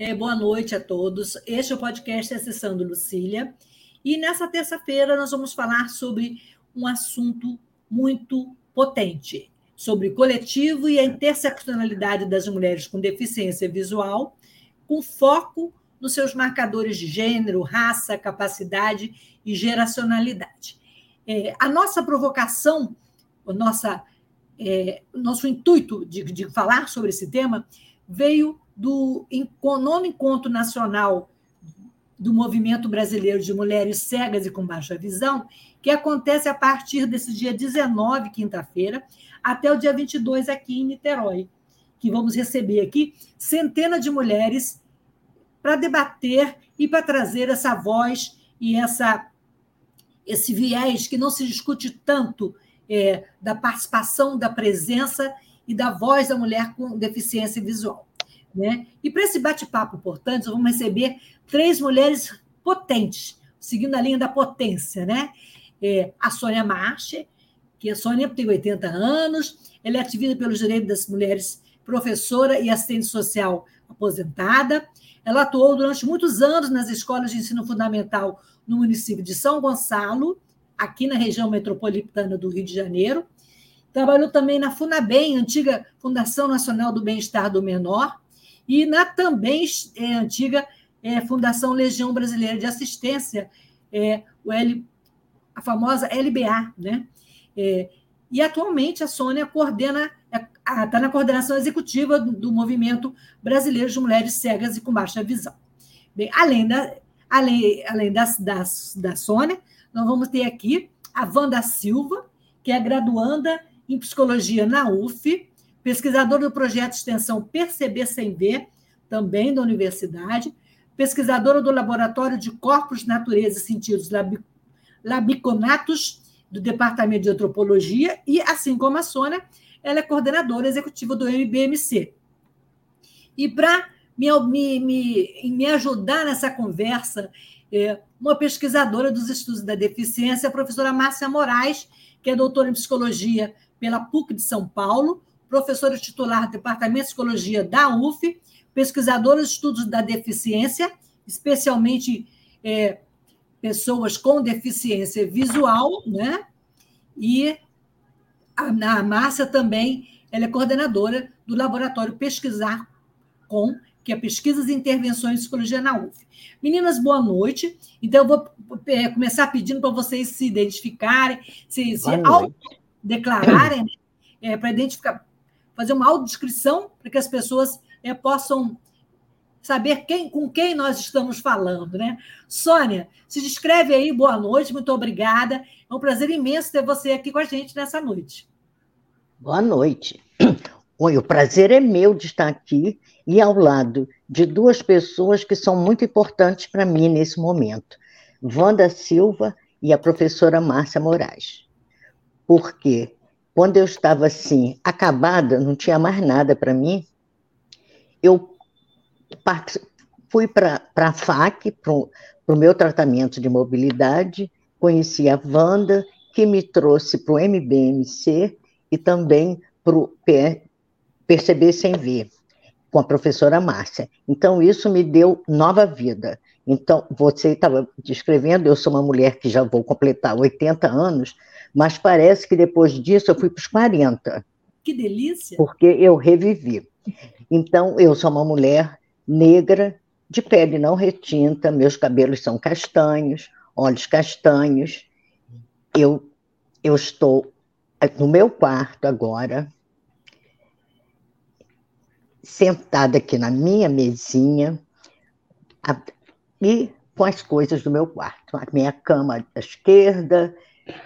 É, boa noite a todos. Este é o podcast Acessando Lucília. E nessa terça-feira nós vamos falar sobre um assunto muito potente, sobre coletivo e a interseccionalidade das mulheres com deficiência visual, com foco nos seus marcadores de gênero, raça, capacidade e geracionalidade. É, a nossa provocação, o nossa, é, nosso intuito de, de falar sobre esse tema veio do nono encontro nacional do Movimento Brasileiro de Mulheres Cegas e com Baixa Visão, que acontece a partir desse dia 19, quinta-feira, até o dia 22 aqui em Niterói, que vamos receber aqui centenas de mulheres para debater e para trazer essa voz e essa esse viés que não se discute tanto é, da participação, da presença e da voz da mulher com deficiência visual. Né? E para esse bate-papo, portanto, vamos receber três mulheres potentes, seguindo a linha da potência. Né? É, a Sônia Marche, que a Sônia tem 80 anos, ela é ativista pelos direitos das mulheres, professora e assistente social aposentada. Ela atuou durante muitos anos nas escolas de ensino fundamental no município de São Gonçalo, aqui na região metropolitana do Rio de Janeiro. Trabalhou também na FUNABEM, antiga Fundação Nacional do Bem-Estar do Menor, e na também é, antiga é, Fundação Legião Brasileira de Assistência, é, o L, a famosa LBA. Né? É, e atualmente a Sônia coordena, está é, na coordenação executiva do, Movimento Brasileiro de Mulheres Cegas e com Baixa Visão. Bem, além da, além, além da, da, da Sônia, nós vamos ter aqui a Wanda Silva, que é graduanda em psicologia na UF, pesquisador do projeto de extensão Perceber Sem Ver, também da universidade, pesquisadora do Laboratório de Corpos, Natureza e Sentidos Labiconatos, do Departamento de Antropologia, e, assim como a Sônia, ela é coordenadora executiva do MBMC. E para me, me, me, ajudar nessa conversa, é uma pesquisadora dos estudos da deficiência, a professora Márcia Moraes, que é doutora em psicologia pela PUC de São Paulo, professora titular do Departamento de Psicologia da UF, pesquisadora de estudos da deficiência, especialmente é, pessoas com deficiência visual, né? E a, a Márcia também ela é coordenadora do laboratório Pesquisar Com, que é Pesquisas e Intervenções de Psicologia na UF. Meninas, boa noite. Então, eu vou é, começar pedindo para vocês se identificarem, se, se declararem, né? é, para identificar, fazer uma audiodescrição para que as pessoas é, possam saber quem, com quem nós estamos falando, né? Sônia, se descreve aí, boa noite, muito obrigada. É um prazer imenso ter você aqui com a gente nessa noite. Boa noite. Oi, o prazer é meu de estar aqui e ao lado de duas pessoas que são muito importantes para mim nesse momento. Wanda Silva e a professora Márcia Moraes. Por quê? Quando eu estava assim, acabada, não tinha mais nada para mim, eu fui para a FAC, para o meu tratamento de mobilidade, conheci a Wanda, que me trouxe para o MBMC e também para o Perceber Sem Ver, com a professora Márcia. Então, isso me deu nova vida. Então, você estava descrevendo, eu sou uma mulher que já vou completar 80 anos, mas parece que depois disso eu fui para os 40. Que delícia! Porque eu revivi. Então, eu sou uma mulher negra, de pele não retinta, meus cabelos são castanhos, olhos castanhos. Eu, eu estou no meu quarto agora, sentada aqui na minha mesinha, e com as coisas do meu quarto. A minha cama à esquerda,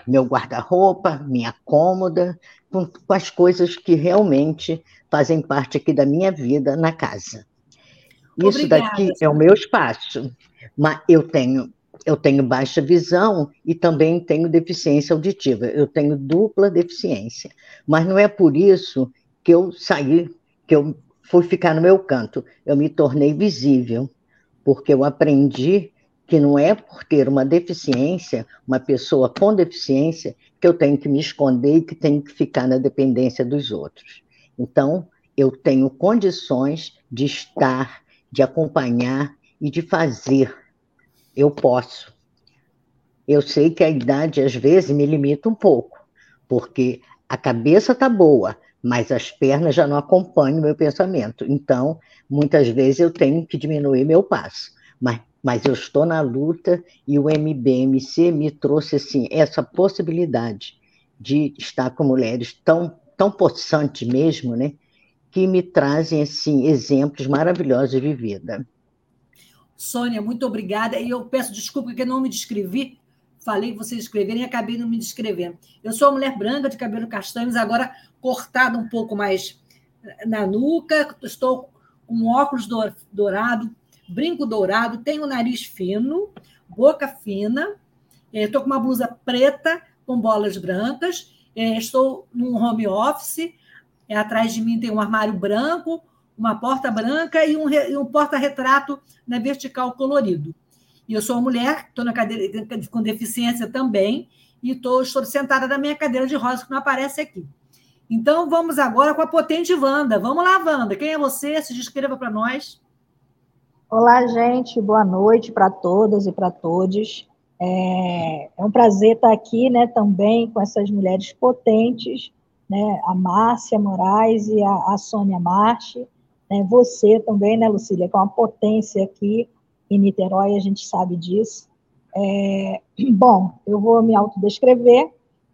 meu guarda-roupa, minha cômoda, com, com as coisas que realmente fazem parte aqui da minha vida na casa. Isso Obrigada, daqui é o meu espaço, mas eu tenho eu tenho baixa visão e também tenho deficiência auditiva. Eu tenho dupla deficiência, mas não é por isso que eu saí, que eu fui ficar no meu canto. Eu me tornei visível, porque eu aprendi que não é por ter uma deficiência, uma pessoa com deficiência, que eu tenho que me esconder e que tenho que ficar na dependência dos outros. Então, eu tenho condições de estar, de acompanhar e de fazer. Eu posso. Eu sei que a idade, às vezes, me limita um pouco, porque a cabeça está boa, mas as pernas já não acompanham o meu pensamento. Então, muitas vezes eu tenho que diminuir meu passo. Mas mas eu estou na luta e o MBMC me trouxe assim essa possibilidade de estar com mulheres tão tão possantes mesmo, né, que me trazem assim exemplos maravilhosos de vida. Sônia, muito obrigada. E eu peço desculpa que não me descrevi. Falei que vocês escreverem e acabei não me descrevendo. Eu sou uma mulher branca, de cabelo castanhos, agora cortada um pouco mais na nuca. Estou com óculos dourado, brinco dourado, tenho nariz fino, boca fina, estou com uma blusa preta com bolas brancas, estou num home office, atrás de mim tem um armário branco, uma porta branca e um, um porta-retrato na vertical colorido. E eu sou uma mulher, estou na cadeira com deficiência também, e tô, estou sentada na minha cadeira de rosa, que não aparece aqui. Então, vamos agora com a potente Wanda. Vamos lá, Wanda. Quem é você? Se descreva para nós. Olá, gente, boa noite para todas e para todos. É, é, um prazer estar aqui né, também com essas mulheres potentes, né, a Márcia Moraes e a, a Sônia Marche. Né, você também, né, Lucília, com é uma potência aqui em Niterói, a gente sabe disso. É, bom, eu vou me autodescrever.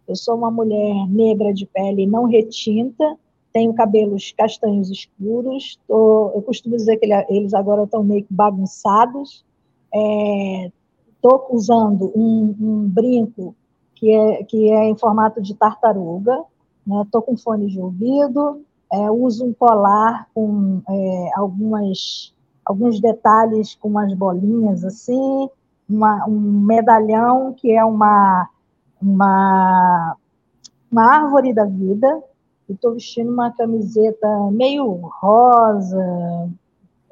Eu sou uma mulher negra de pele não retinta, tenho cabelos castanhos escuros, tô, eu costumo dizer que eles agora estão meio bagunçados. Estou é, usando um, um, brinco que é, que é em formato de tartaruga, estou né? com fone de ouvido, é, uso um colar com é, algumas, alguns detalhes com umas bolinhas assim, uma, um medalhão que é uma, uma, uma árvore da vida, estou vestindo uma camiseta meio rosa,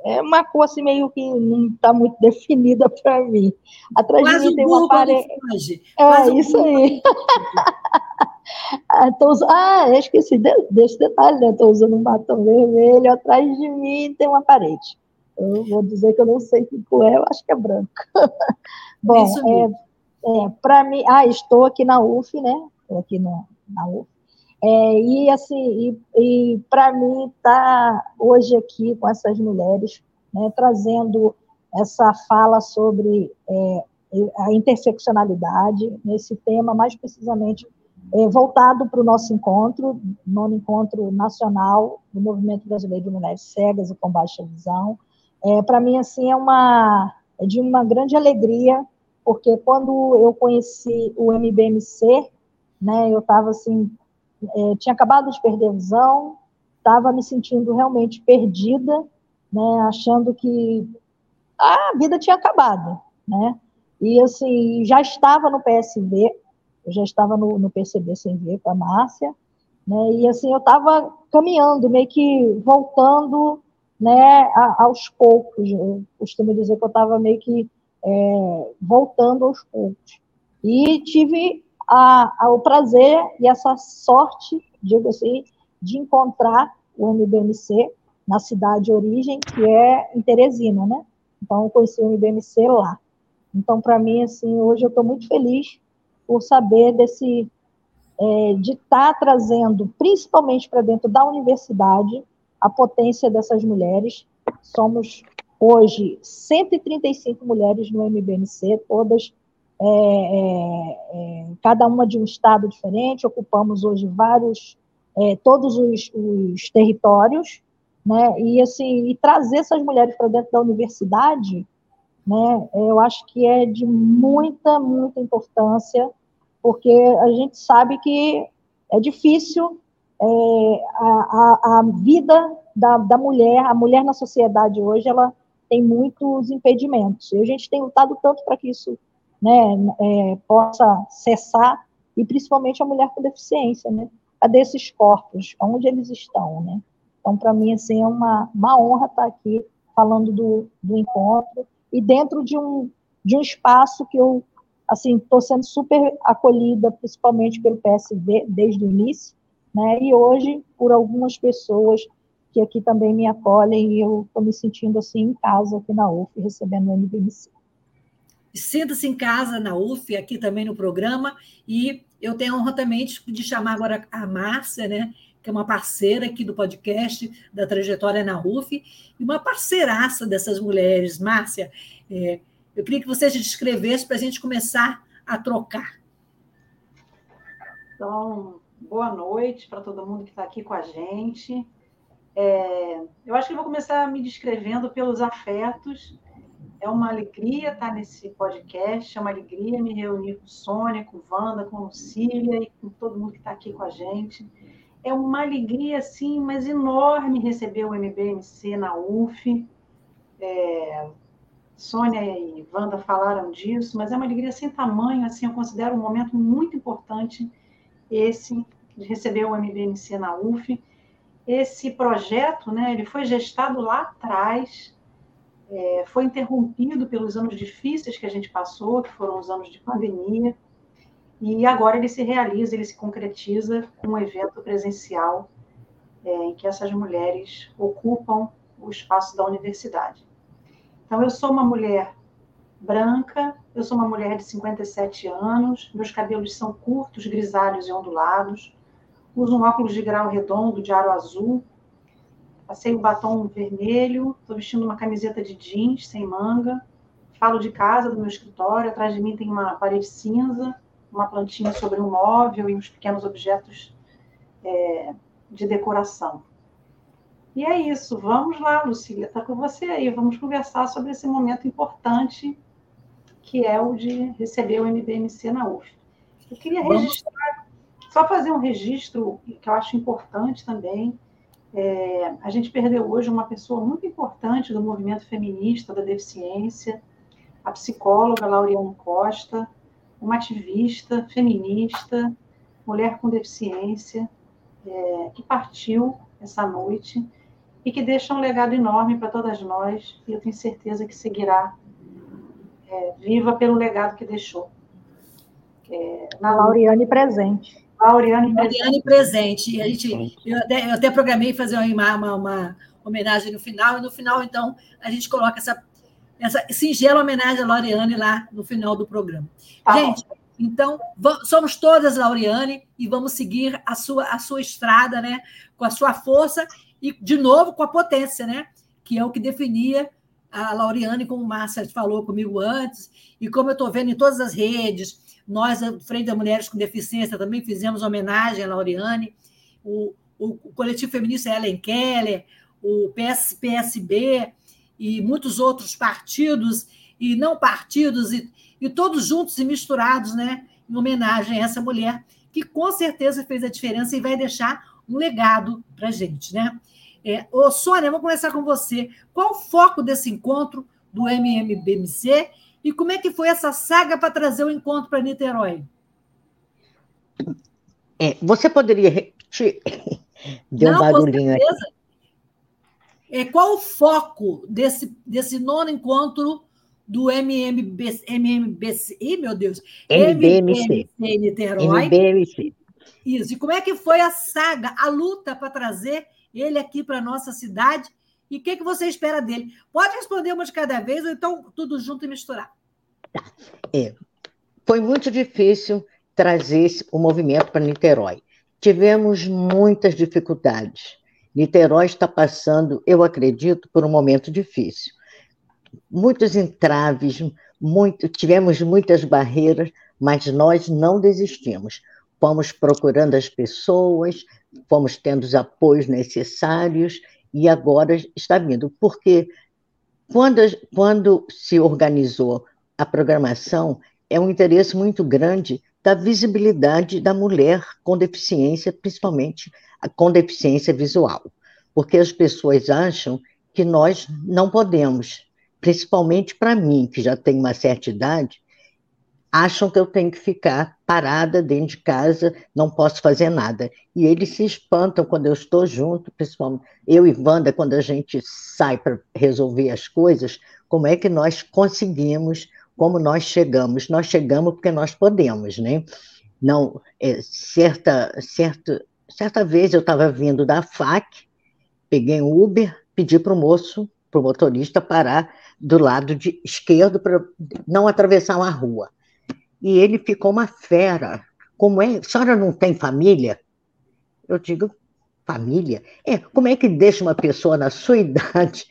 é uma cor assim meio que não está muito definida para mim. Atrás Quase de mim tem uma parede. É, isso aí. ah, tô, ah, esqueci desse detalhe, né? Estou usando um batom vermelho, atrás de mim tem uma parede. Eu vou dizer que eu não sei que cor é, eu acho que é branco. Bom, é, é para mim, ah, estou aqui na UF, né? Estou aqui no, na UF. É, e assim, e, e para mim estar tá hoje aqui com essas mulheres, né, trazendo essa fala sobre é, a interseccionalidade nesse tema, mais precisamente é, voltado para o nosso encontro, nono encontro nacional do Movimento Brasileiro de Mulheres Cegas e com Baixa Visão. É, para mim, assim, é uma é de uma grande alegria, porque quando eu conheci o MBMC, né, eu estava assim é, tinha acabado de perder visão, estava me sentindo realmente perdida, né, achando que a vida tinha acabado, né? E assim, já estava no PSV, eu já estava no, no PCB sem ver com a Márcia, né? E assim, eu estava caminhando, meio que voltando, né, a, aos poucos. Eu costumo dizer que eu estava meio que é, voltando aos poucos. E tive a, prazer e essa sorte, digo assim, de encontrar o MBMC na cidade de origem, que é em Teresina, né? Então, eu conheci o MBMC lá. Então, para mim, assim, hoje eu estou muito feliz por saber desse, é, de estar tá trazendo, principalmente para dentro da universidade, a potência dessas mulheres. Somos hoje 135 mulheres no MBMC, todas é, é, é, cada uma de um estado diferente, ocupamos hoje vários, é, todos os, os, territórios, né, e assim, e trazer essas mulheres para dentro da universidade, né, eu acho que é de muita, muita importância, porque a gente sabe que é difícil é, a, a, a, vida da, da mulher, a mulher na sociedade hoje, ela tem muitos impedimentos. E a gente tem lutado tanto para que isso né, é, possa cessar, e principalmente a mulher com deficiência, né? Cadê esses corpos? Onde eles estão, né? Então, para mim, assim, é uma, uma honra estar aqui falando do, do encontro e dentro de um, de um espaço que eu, assim, estou sendo super acolhida, principalmente pelo PSV, desde o início, né? E hoje, por algumas pessoas que aqui também me acolhem e eu estou me sentindo, assim, em casa aqui na UF, recebendo o MBMC. Sinta-se em casa na UF, aqui também no programa, e eu tenho a honra também de chamar agora a Márcia, né, que é uma parceira aqui do podcast da Trajetória na UF, e uma parceiraça dessas mulheres. Márcia, é, eu queria que você se descrevesse para a gente começar a trocar. Então, boa noite para todo mundo que está aqui com a gente. É, eu acho que eu vou começar me descrevendo pelos afetos é uma alegria estar nesse podcast, é uma alegria me reunir com Sônia, com Wanda, com Lucília e com todo mundo que está aqui com a gente. É uma alegria, assim, mas enorme receber o MBMC na UF. É, Sônia e Wanda falaram disso, mas é uma alegria sem tamanho, assim, eu considero um momento muito importante esse de receber o MBMC na UF. Esse projeto, né, ele foi gestado lá atrás, é, foi interrompido pelos anos difíceis que a gente passou, que foram os anos de pandemia, e agora ele se realiza, ele se concretiza com um evento presencial é, em que essas mulheres ocupam o espaço da universidade. Então, eu sou uma mulher branca, eu sou uma mulher de 57 anos, meus cabelos são curtos, grisalhos e ondulados, uso um óculos de grau redondo de aro azul, Passei o batom vermelho, estou vestindo uma camiseta de jeans sem manga. Falo de casa, do meu escritório. Atrás de mim tem uma parede cinza, uma plantinha sobre um móvel e uns pequenos objetos é, de decoração. E é isso. Vamos lá, Lucília, está com você aí. Vamos conversar sobre esse momento importante que é o de receber o MBMC na UF. Eu queria registrar, só fazer um registro que eu acho importante também é, a gente perdeu hoje uma pessoa muito importante do movimento feminista da deficiência, a psicóloga Laureane Costa, uma ativista feminista, mulher com deficiência, é, que partiu essa noite e que deixa um legado enorme para todas nós, e eu tenho certeza que seguirá é, viva pelo legado que deixou. É, na Laureane presente. Laureane presente. presente. A gente, eu, até, eu até programei fazer uma, uma, uma, homenagem no final, e no final, então, a gente coloca essa, essa singela homenagem a Laureane lá no final do programa. Tá gente, bom. então, somos todas Laureane e vamos seguir a sua, a sua estrada, né? Com a sua força e, de novo, com a potência, né? Que é o que definia a Laureane, como o Márcia falou comigo antes, e como eu estou vendo em todas as redes, nós, Frente a Mulheres com Deficiência, também fizemos homenagem a Laureane, o, o, o coletivo feminista Ellen Keller, o PS, PSB e muitos outros partidos e não partidos, e, e todos juntos e misturados, né, em homenagem a essa mulher que com certeza fez a diferença e vai deixar um legado para a gente. Né? É, ô, Sônia, vou começar com você. Qual o foco desse encontro do MMBMC e como é que foi essa saga para trazer o encontro para Niterói? É, você poderia repetir? Deu Não, um barulhinho aqui. É, qual o foco desse, desse nono encontro do MMBC, MMBC Ih, meu Deus, MBMC, MBMC Niterói? MBMC. Isso, e como é que foi a saga, a luta para trazer ele aqui para a nossa cidade e o que, que você espera dele? Pode responder uma de cada vez, ou então tudo junto e misturar. É, foi muito difícil trazer o movimento para Niterói. Tivemos muitas dificuldades. Niterói está passando, eu acredito, por um momento difícil. Muitos entraves, muito, tivemos muitas barreiras, mas nós não desistimos. Fomos procurando as pessoas, fomos tendo os apoios necessários e agora está vindo. Porque quando, quando se organizou a programação, é um interesse muito grande da visibilidade da mulher com deficiência, principalmente com deficiência visual, porque as pessoas acham que nós não podemos, principalmente para mim, que já tenho uma certa idade, acham que eu tenho que ficar parada dentro de casa, não posso fazer nada. E eles se espantam quando eu estou junto, principalmente eu e Wanda, quando a gente sai para resolver as coisas, como é que nós conseguimos, como nós chegamos. Nós chegamos porque nós podemos, né? Não, é, certa, certa, certa vez eu estava vindo da FAC, peguei um Uber, pedi para o moço, para o motorista, parar do lado de esquerdo para não atravessar uma rua e ele ficou uma fera. Como é? A senhora não tem família? Eu digo, família? É, como é que deixa uma pessoa na sua idade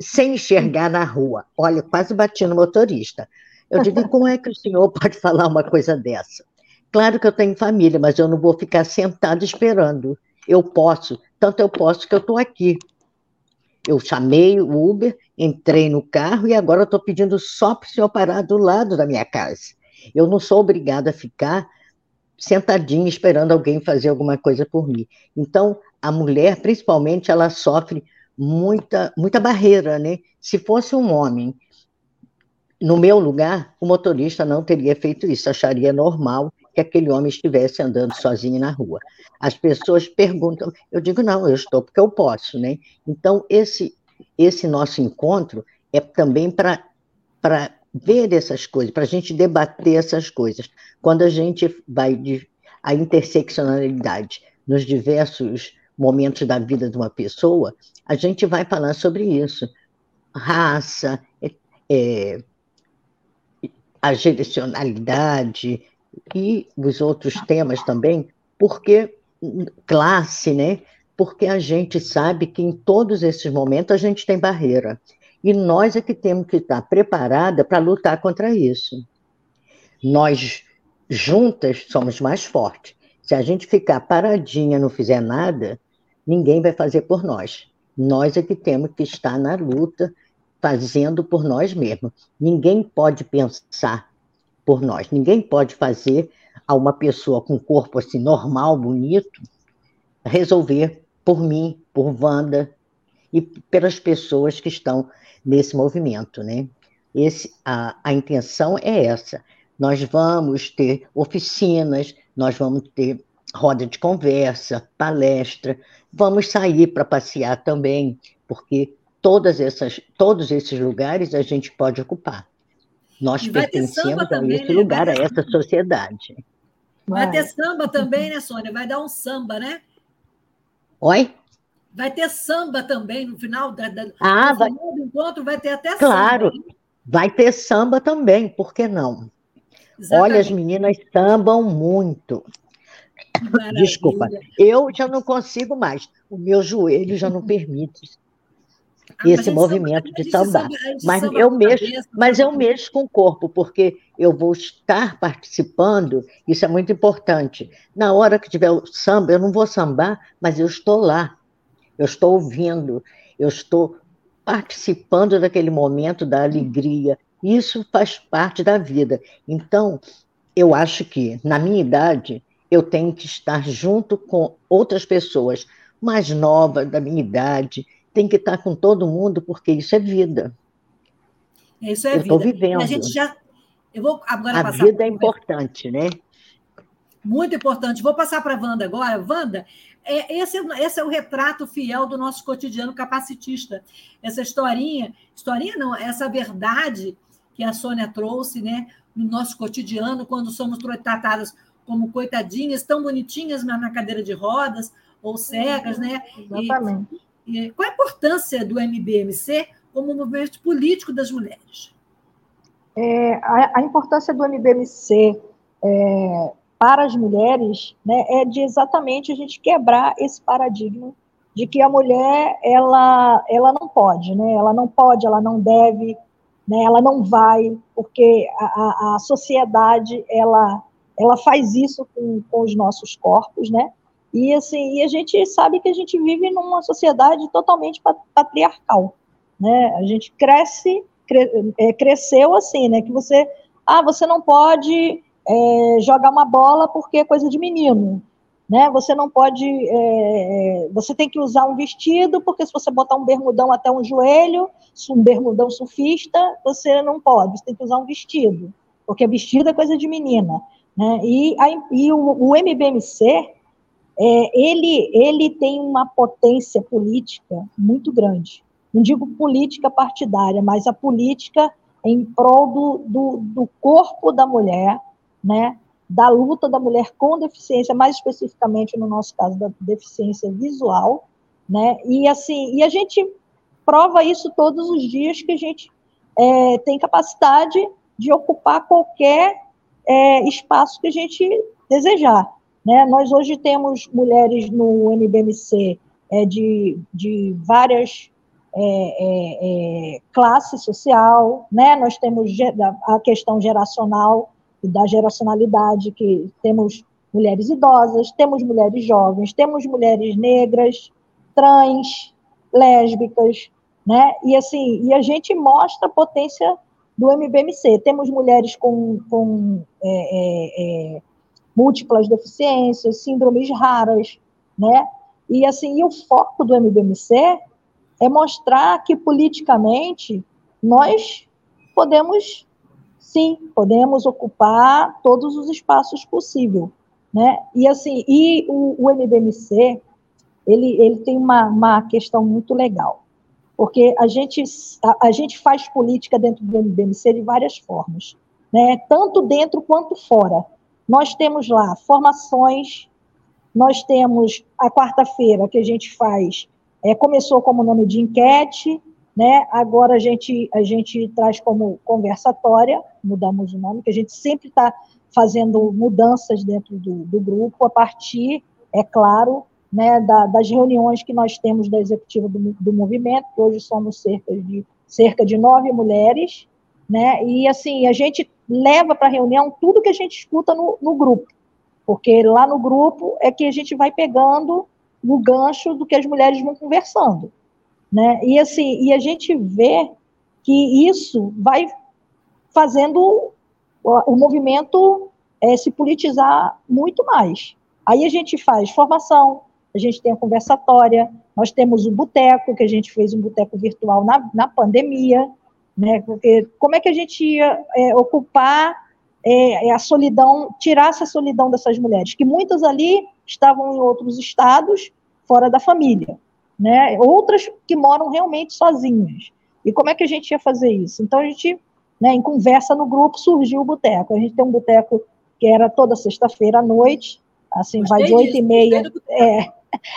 sem enxergar na rua? Olha, quase bati no motorista. Eu digo, como é que o senhor pode falar uma coisa dessa? Claro que eu tenho família, mas eu não vou ficar sentado esperando. Eu posso, tanto eu posso que eu estou aqui. Eu chamei o Uber, entrei no carro e agora estou pedindo só para o senhor parar do lado da minha casa. Eu não sou obrigada a ficar sentadinha esperando alguém fazer alguma coisa por mim. Então, a mulher, principalmente, ela sofre muita, muita barreira, né? Se fosse um homem, no meu lugar, o motorista não teria feito isso, acharia normal que aquele homem estivesse andando sozinho na rua. As pessoas perguntam, eu digo, não, eu estou porque eu posso, né? Então, esse, esse nosso encontro é também para ver essas coisas, para a gente debater essas coisas. Quando a gente vai de a interseccionalidade nos diversos momentos da vida de uma pessoa, a gente vai falar sobre isso. Raça, é, é, a direcionalidade e os outros temas também, porque classe, né? Porque a gente sabe que em todos esses momentos a gente tem barreira. E nós é que temos que estar preparada para lutar contra isso. Nós juntas somos mais fortes. Se a gente ficar paradinha, não fizer nada, ninguém vai fazer por nós. Nós é que temos que estar na luta, fazendo por nós mesmos. Ninguém pode pensar por nós. Ninguém pode fazer a uma pessoa com corpo assim normal, bonito, resolver por mim, por Wanda e pelas pessoas que estão nesse movimento, né? Esse, a, a intenção é essa. Nós vamos ter oficinas, nós vamos ter roda de conversa, palestra, vamos sair para passear também, porque todas essas, todos esses lugares a gente pode ocupar. Nós pertencemos a também, esse né? lugar, a essa sociedade. Vai ter samba também, né, Sônia? Vai dar um samba, né? Oi? Vai ter samba também no final da, da, ah, vai... do encontro, vai ter até claro, samba. Claro, vai ter samba também, por que não? Exatamente. Olha, as meninas sambam muito. Maravilha. Desculpa, eu já não consigo mais, o meu joelho já não permite ah, esse movimento de sambar. Mas eu mexo, cabeça, mas eu mexo com o corpo, porque eu vou estar participando, isso é muito importante. Na hora que tiver o samba, eu não vou sambar, mas eu estou lá eu estou ouvindo, eu estou participando daquele momento da alegria. Isso faz parte da vida. Então, eu acho que, na minha idade, eu tenho que estar junto com outras pessoas mais novas da minha idade, tem que estar com todo mundo, porque isso é vida. Isso é eu vida. Estou vivendo. a gente já. Eu vou agora a vida é importante, né? Muito importante. Vou passar para a Wanda agora. Wanda, é, esse, é esse é o retrato fiel do nosso cotidiano capacitista. Essa historinha, historinha não, essa verdade que a Sônia trouxe né, no nosso cotidiano, quando somos tratadas como coitadinhas, tão bonitinhas, na cadeira de rodas, ou cegas, né? Exatamente. E, e qual a importância do MBMC como movimento político das mulheres? É, a, a, importância do MBMC é, para as mulheres né, é de exatamente a gente quebrar esse paradigma de que a mulher ela, ela não pode, né? Ela não pode, ela não deve, né? Ela não vai, porque a, a sociedade ela ela faz isso com, com os nossos corpos, né? E assim, e a gente sabe que a gente vive numa sociedade totalmente patriarcal, né? A gente cresce, cre, é, cresceu assim, né? Que você, ah, você não pode é, jogar uma bola porque é coisa de menino, né? Você não pode, é, é, você tem que usar um vestido porque se você botar um bermudão até um joelho, um bermudão surfista, você não pode, você tem que usar um vestido, porque vestido é coisa de menina, né? E, a, e o, o MBMC, é, ele, ele tem uma potência política muito grande. Não digo política partidária, mas a política em prol do, do, do corpo da mulher, né? da luta da mulher com deficiência, mais especificamente no nosso caso da deficiência visual, né? E assim, e a gente prova isso todos os dias que a gente é, tem capacidade de ocupar qualquer é, espaço que a gente desejar. Né? Nós hoje temos mulheres no NBMC é, de, de várias é, é, é, classe social, né? nós temos a questão geracional, e da geracionalidade, que temos mulheres idosas, temos mulheres jovens, temos mulheres negras, trans, lésbicas, né? E assim, e a gente mostra a potência do MBMC. Temos mulheres com, com é, é, é, múltiplas deficiências, síndromes raras, né? E assim, e o foco do MBMC é mostrar que politicamente nós podemos sim, podemos ocupar todos os espaços possíveis, né? E assim, e o, o MBMC, ele, ele tem uma, uma questão muito legal, porque a gente, a, a gente faz política dentro do MBMC de várias formas, né? Tanto dentro quanto fora. Nós temos lá formações, nós temos a quarta-feira que a gente faz, é, começou como nome de enquete, né? Agora a gente, a gente traz como conversatória, mudamos o nome, que a gente sempre está fazendo mudanças dentro do, do, grupo, a partir, é claro, né, da, das reuniões que nós temos da executiva do, do movimento, que hoje somos cerca de, cerca de nove mulheres, né, e assim, a gente leva para a reunião tudo que a gente escuta no, no grupo, porque lá no grupo é que a gente vai pegando o gancho do que as mulheres vão conversando. Né? E assim, e a gente vê que isso vai fazendo o, movimento é, se politizar muito mais. Aí a gente faz formação, a gente tem a conversatória, nós temos o boteco, que a gente fez um boteco virtual na, na pandemia, né? Porque como é que a gente ia é, ocupar é, a solidão, tirar essa solidão dessas mulheres, que muitas ali estavam em outros estados, fora da família né? Outras que moram realmente sozinhas. E como é que a gente ia fazer isso? Então a gente, né, em conversa no grupo, surgiu o boteco. A gente tem um boteco que era toda sexta-feira à noite, assim, Gostei vai de oito e meia. É,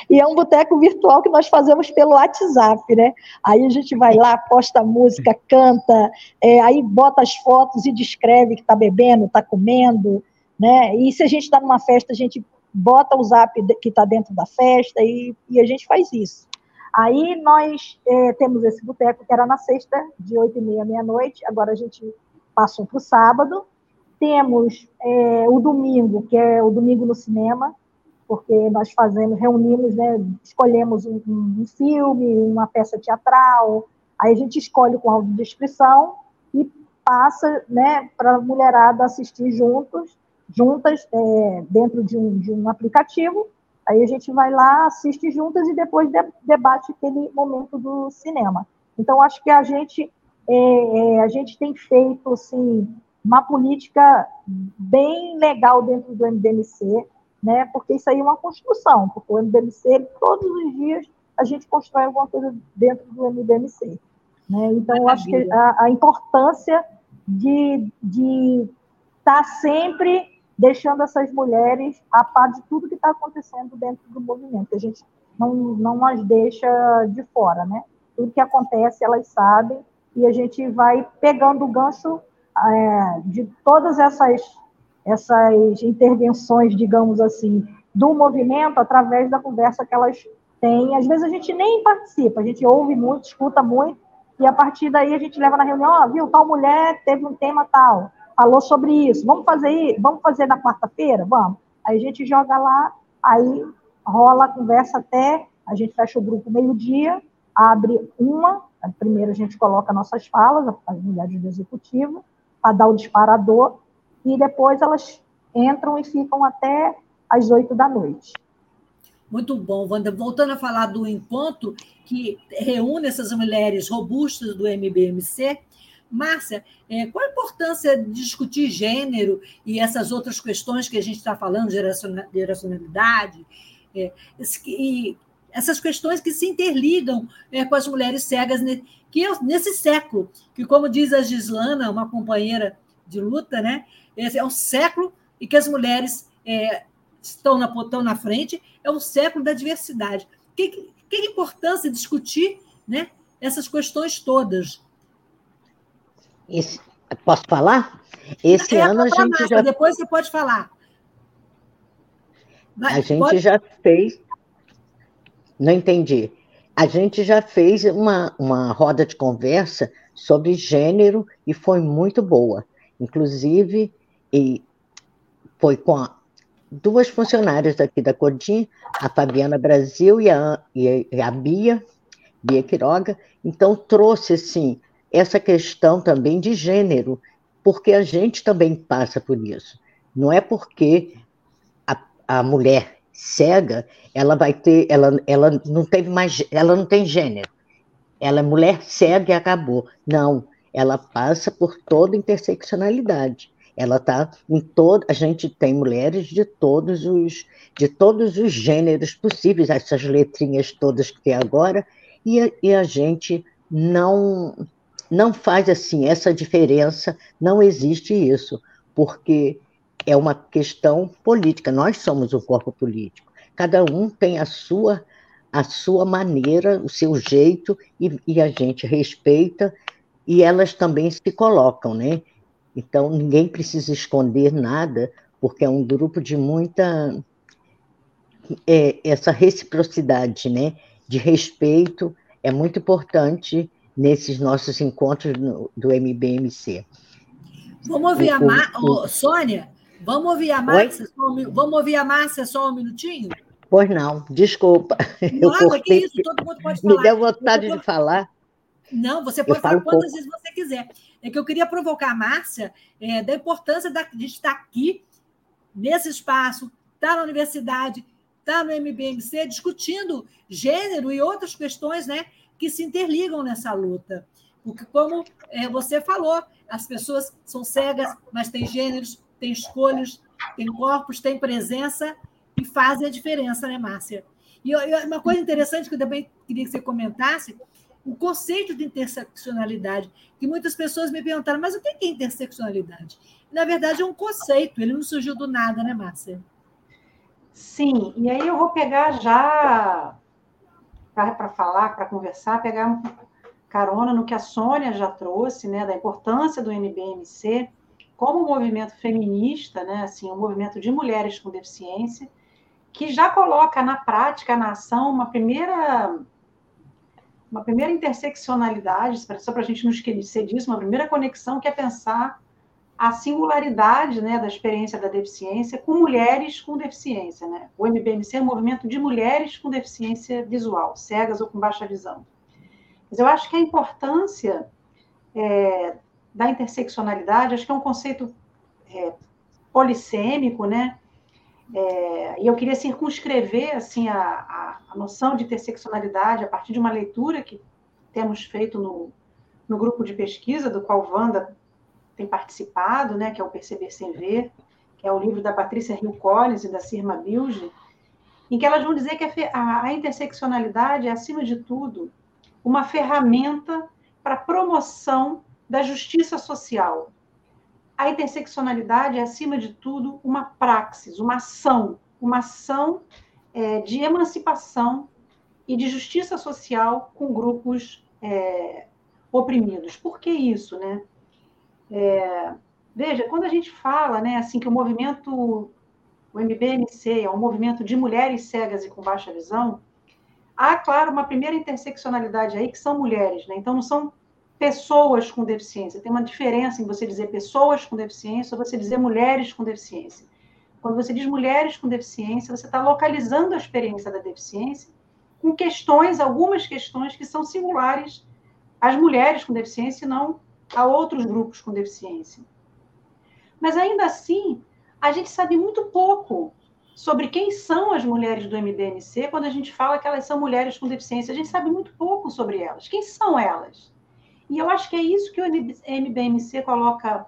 e é um boteco virtual que nós fazemos pelo WhatsApp, né? Aí a gente vai lá, posta música, canta, é, aí bota as fotos e descreve que está bebendo, está comendo, né? E se a gente está numa festa, a gente bota o zap que está dentro da festa e, e a gente faz isso. Aí nós é, temos esse boteco que era na sexta, de oito e meia, meia-noite, agora a gente passou para o sábado. Temos é, o domingo, que é o domingo no cinema, porque nós fazemos, reunimos, né, escolhemos um, um, filme, uma peça teatral, aí a gente escolhe com audiodescrição e passa né, para a mulherada assistir juntos, juntas, é, dentro de um, de um aplicativo, Aí a gente vai lá, assiste juntas e depois debate aquele momento do cinema. Então, acho que a gente, é, é, a gente tem feito assim, uma política bem legal dentro do MDMC, né? porque isso aí é uma construção, porque o MDMC, todos os dias, a gente constrói alguma coisa dentro do MDMC. Né? Então, eu acho que a, a importância de estar tá sempre deixando essas mulheres a par de tudo que está acontecendo dentro do movimento. A gente não, não as deixa de fora, né? Tudo que acontece, elas sabem, e a gente vai pegando o gancho é, de todas essas, essas intervenções, digamos assim, do movimento através da conversa que elas têm. Às vezes a gente nem participa, a gente ouve muito, escuta muito, e a partir daí a gente leva na reunião, ó, oh, viu, tal mulher teve um tema tal, falou sobre isso. Vamos fazer, vamos fazer na quarta-feira? Vamos. Aí a gente joga lá, aí rola a conversa até a gente fecha o grupo meio-dia, abre uma, primeiro a gente coloca nossas falas, as mulheres do executivo, para dar o disparador, e depois elas entram e ficam até às oito da noite. Muito bom, Wanda. Voltando a falar do encontro que reúne essas mulheres robustas do MBMC, Márcia, é, qual a importância de discutir gênero e essas outras questões que a gente está falando, geracionalidade, é, e essas questões que se interligam é, com as mulheres cegas que nesse século, que como diz a Gislana, uma companheira de luta, né, é um século em que as mulheres estão, na, estão na frente, é um século da diversidade. Que, que importância discutir né, essas questões todas? Esse, posso falar? Esse é, ano a gente já. Depois você pode falar. Vai, a gente pode... já fez. Não entendi. A gente já fez uma, uma roda de conversa sobre gênero e foi muito boa. Inclusive, e foi com a, duas funcionárias aqui da Codim, a Fabiana Brasil e a, e a Bia, Bia Quiroga. Então, trouxe, assim, essa questão também de gênero, porque a gente também passa por isso. Não é porque a, a mulher cega, ela vai ter, ela, ela não teve mais, ela não tem gênero. Ela é mulher cega e acabou. Não, ela passa por toda interseccionalidade. Ela está em todo, a gente tem mulheres de todos os de todos os gêneros possíveis, essas letrinhas todas que tem agora, e e a gente não não faz assim essa diferença, não existe isso, porque é uma questão política. Nós somos um corpo político. Cada um tem a sua a sua maneira, o seu jeito e, e a gente respeita e elas também se colocam, né? Então ninguém precisa esconder nada, porque é um grupo de muita é, essa reciprocidade, né? De respeito é muito importante nesses nossos encontros do MBMC. Vamos ouvir o, a Mar... o, Sônia, vamos ouvir a Márcia? Um... Vamos ouvir a Márcia só um minutinho? Pois não, desculpa. Nada, eu cortei, que isso, todo mundo pode falar. Me deu vontade de falar. Não, você pode falar quantas vezes você quiser. É que eu queria provocar a Márcia é, da importância da, de estar aqui, nesse espaço, estar tá na universidade, estar tá no MBMC, discutindo gênero e outras questões né, que se interligam nessa luta. Porque, como é, você falou, as pessoas são cegas, mas têm gêneros, têm escolhas, têm corpos, têm presença e fazem a diferença, né, Márcia? E uma coisa interessante que eu também queria que você comentasse, o conceito de interseccionalidade, que muitas pessoas me perguntaram, mas o que é interseccionalidade? Na verdade, é um conceito, ele não surgiu do nada, né, Márcia? Sim, e aí eu vou pegar já para falar, para conversar, pegar carona no que a Sônia já trouxe, né, da importância do MBMC como um movimento feminista, né, assim, um movimento de mulheres com deficiência, que já coloca na prática, na ação, uma primeira uma primeira interseccionalidade, só para a gente não esquecer disso, uma primeira conexão que é pensar a singularidade né, da experiência da deficiência com mulheres com deficiência. Né? O MBMC é um movimento de mulheres com deficiência visual, cegas ou com baixa visão. Mas eu acho que a importância é, da interseccionalidade, acho que é um conceito é, polissêmico, né? É, e eu queria circunscrever assim a, a, a, noção de interseccionalidade a partir de uma leitura que temos feito no, no grupo de pesquisa, do qual Wanda tem participado, né, que é o Perceber Sem Ver, que é o livro da Patrícia Hill Collins e da Sirma Bilge, em que elas vão dizer que a, a interseccionalidade é, acima de tudo, uma ferramenta para promoção da justiça social. A interseccionalidade é, acima de tudo, uma praxis, uma ação, uma ação é, de emancipação e de justiça social com grupos é, oprimidos. Por que isso, né? É, veja, quando a gente fala, né, assim, que o movimento, o MBNC é um movimento de mulheres cegas e com baixa visão, há, claro, uma primeira interseccionalidade aí, que são mulheres, né? Então, não são pessoas com deficiência. Tem uma diferença em você dizer pessoas com deficiência ou você dizer mulheres com deficiência. Quando você diz mulheres com deficiência, você está localizando a experiência da deficiência com questões, algumas questões que são singulares às mulheres com deficiência e não a outros grupos com deficiência. Mas ainda assim, a gente sabe muito pouco sobre quem são as mulheres do MBMC quando a gente fala que elas são mulheres com deficiência. A gente sabe muito pouco sobre elas. Quem são elas? E eu acho que é isso que o MBMC coloca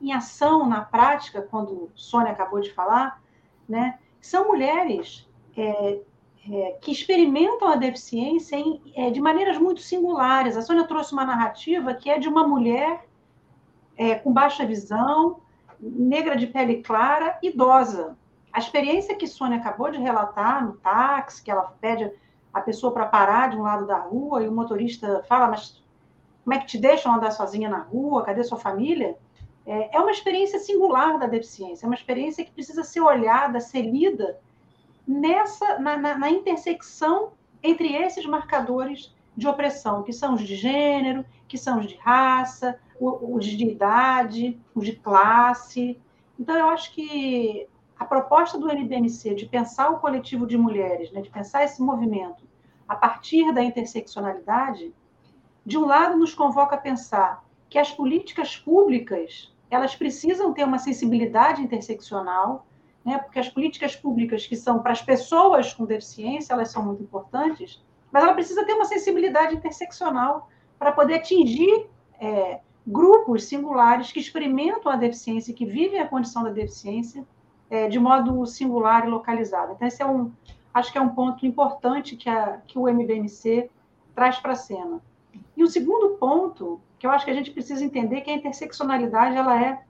em ação, na prática, quando Sônia acabou de falar, né? São mulheres é, é, que experimentam a deficiência em, é, de maneiras muito singulares. A Sônia trouxe uma narrativa que é de uma mulher é, com baixa visão, negra de pele clara, idosa. A experiência que Sônia acabou de relatar no táxi, que ela pede a pessoa para parar de um lado da rua e o motorista fala, mas como é que te deixam andar sozinha na rua? Cadê sua família? É, é uma experiência singular da deficiência, é uma experiência que precisa ser olhada, ser lida nessa na, na, na intersecção entre esses marcadores de opressão, que são os de gênero, que são os de raça, os de idade, os de classe. Então, eu acho que a proposta do NBMC de pensar o coletivo de mulheres, né, de pensar esse movimento a partir da interseccionalidade, de um lado nos convoca a pensar que as políticas públicas elas precisam ter uma sensibilidade interseccional, né, porque as políticas públicas que são para as pessoas com deficiência, elas são muito importantes, mas ela precisa ter uma sensibilidade interseccional para poder atingir é, grupos singulares que experimentam a deficiência, que vivem a condição da deficiência é, de modo singular e localizado. Então, esse é um, acho que é um ponto importante que, a, que o MBMC traz para a cena. E o segundo ponto, que eu acho que a gente precisa entender, que a interseccionalidade ela é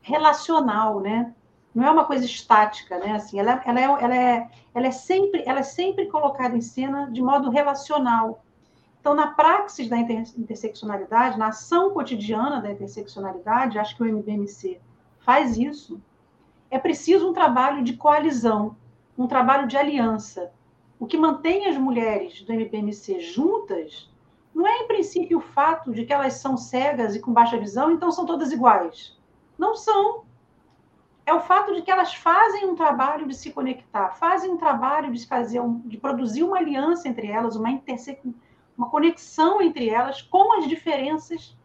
relacional, né? Não é uma coisa estática, né? Assim, ela, ela, é, ela, é, ela, é sempre, ela é sempre colocada em cena de modo relacional. Então, na praxis da interseccionalidade, na ação cotidiana da interseccionalidade, acho que o MBMC faz isso, é preciso um trabalho de coalizão, um trabalho de aliança. O que mantém as mulheres do MBMC juntas não é, em princípio, o fato de que elas são cegas e com baixa visão, então são todas iguais. Não são. É o fato de que elas fazem um trabalho de se conectar, fazem um trabalho de fazer, um, de produzir uma aliança entre elas, uma uma conexão entre elas com as diferenças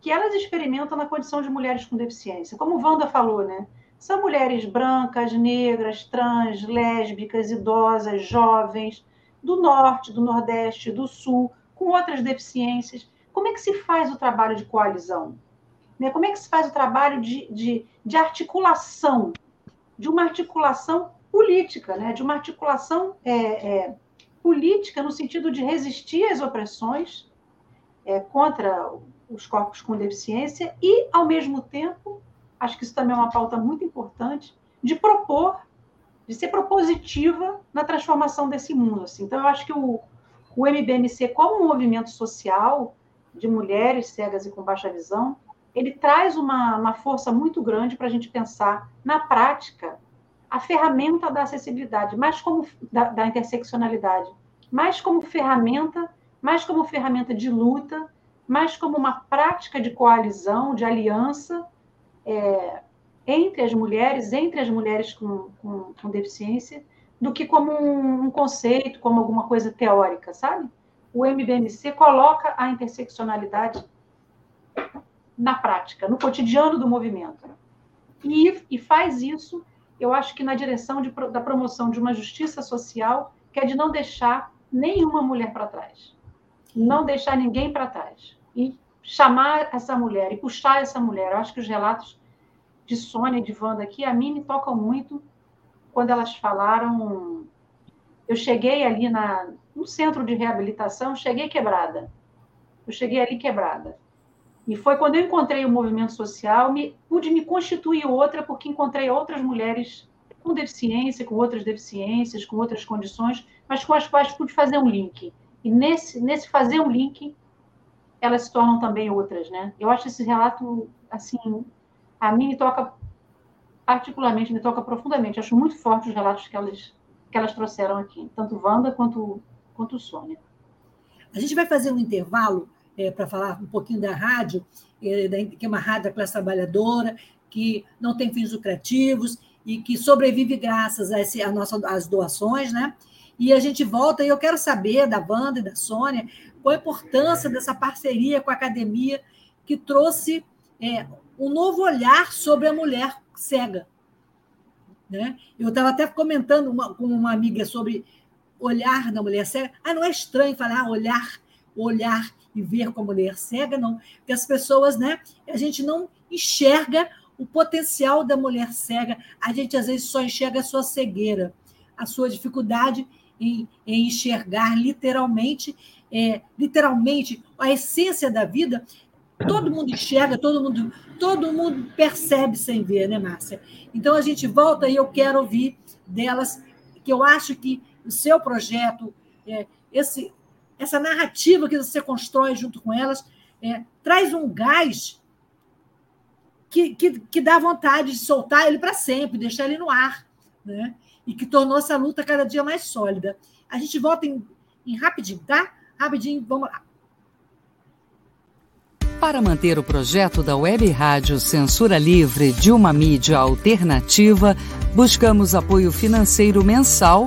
que elas experimentam na condição de mulheres com deficiência. Como Wanda falou, né? São mulheres brancas, negras, trans, lésbicas, idosas, jovens, do norte, do nordeste, do sul, com outras deficiências. Como é que se faz o trabalho de coalizão? Né? Como é que se faz o trabalho de, de, de articulação, de uma articulação política, né? de uma articulação é, é, política no sentido de resistir às opressões é, contra os corpos com deficiência e, ao mesmo tempo, acho que isso também é uma pauta muito importante, de propor, de ser propositiva na transformação desse mundo. Assim. Então, eu acho que o, o MBMC, como um movimento social de mulheres cegas e com baixa visão, ele traz uma, uma força muito grande para a gente pensar na prática a ferramenta da acessibilidade, mais como da, da interseccionalidade, mais como ferramenta, mais como ferramenta de luta, mais como uma prática de coalizão, de aliança é, entre as mulheres, entre as mulheres com, com, com deficiência, do que como um, um, conceito, como alguma coisa teórica, sabe? O MBMC coloca a interseccionalidade na prática, no cotidiano do movimento. E, e faz isso eu acho que na direção de, da promoção de uma justiça social, que é de não deixar nenhuma mulher para trás. Não deixar ninguém para trás. E chamar essa mulher e puxar essa mulher. Eu acho que os relatos de Sônia e de Wanda aqui, a mim me tocam muito quando elas falaram. Eu cheguei ali na, no centro de reabilitação, cheguei quebrada. Eu cheguei ali quebrada. E foi quando eu encontrei o movimento social, me, pude me constituir outra, porque encontrei outras mulheres com deficiência, com outras deficiências, com outras condições, mas com as quais pude fazer um link. E nesse, nesse fazer um link, elas se tornam também outras, né? Eu acho esse relato, assim, a mim me toca particularmente, me toca profundamente. acho muito forte os relatos que elas, que elas trouxeram aqui, tanto Wanda quanto, quanto Sônia. A gente vai fazer um intervalo é, para falar um pouquinho da rádio, é, que é uma rádio da classe trabalhadora, que não tem fins lucrativos e que sobrevive graças a, a nossa, às doações, né? E a gente volta, e eu quero saber da Wanda e da Sônia qual a importância dessa parceria com a academia que trouxe é, um novo olhar sobre a mulher cega. Né? Eu estava até comentando uma, com uma amiga sobre olhar da mulher cega. Ah, não é estranho falar olhar, olhar e ver com a mulher cega, não. Porque as pessoas, né? A gente não enxerga o potencial da mulher cega. A gente às vezes só enxerga a sua cegueira, a sua dificuldade em, em enxergar literalmente, é, literalmente a essência da vida. Todo mundo enxerga, todo mundo, todo mundo percebe sem ver, né, Márcia? Então a gente volta e eu quero ouvir delas, que eu acho que o seu projeto, é, esse, essa narrativa que você constrói junto com elas, é, traz um gás que, que, que, dá vontade de soltar ele para sempre, deixar ele no ar, né? e que tornou essa luta cada dia mais sólida. A gente volta em, em rapidinho, tá? Rapidinho, vamos lá. Para manter o projeto da Web Rádio Censura Livre de uma mídia alternativa, buscamos apoio financeiro mensal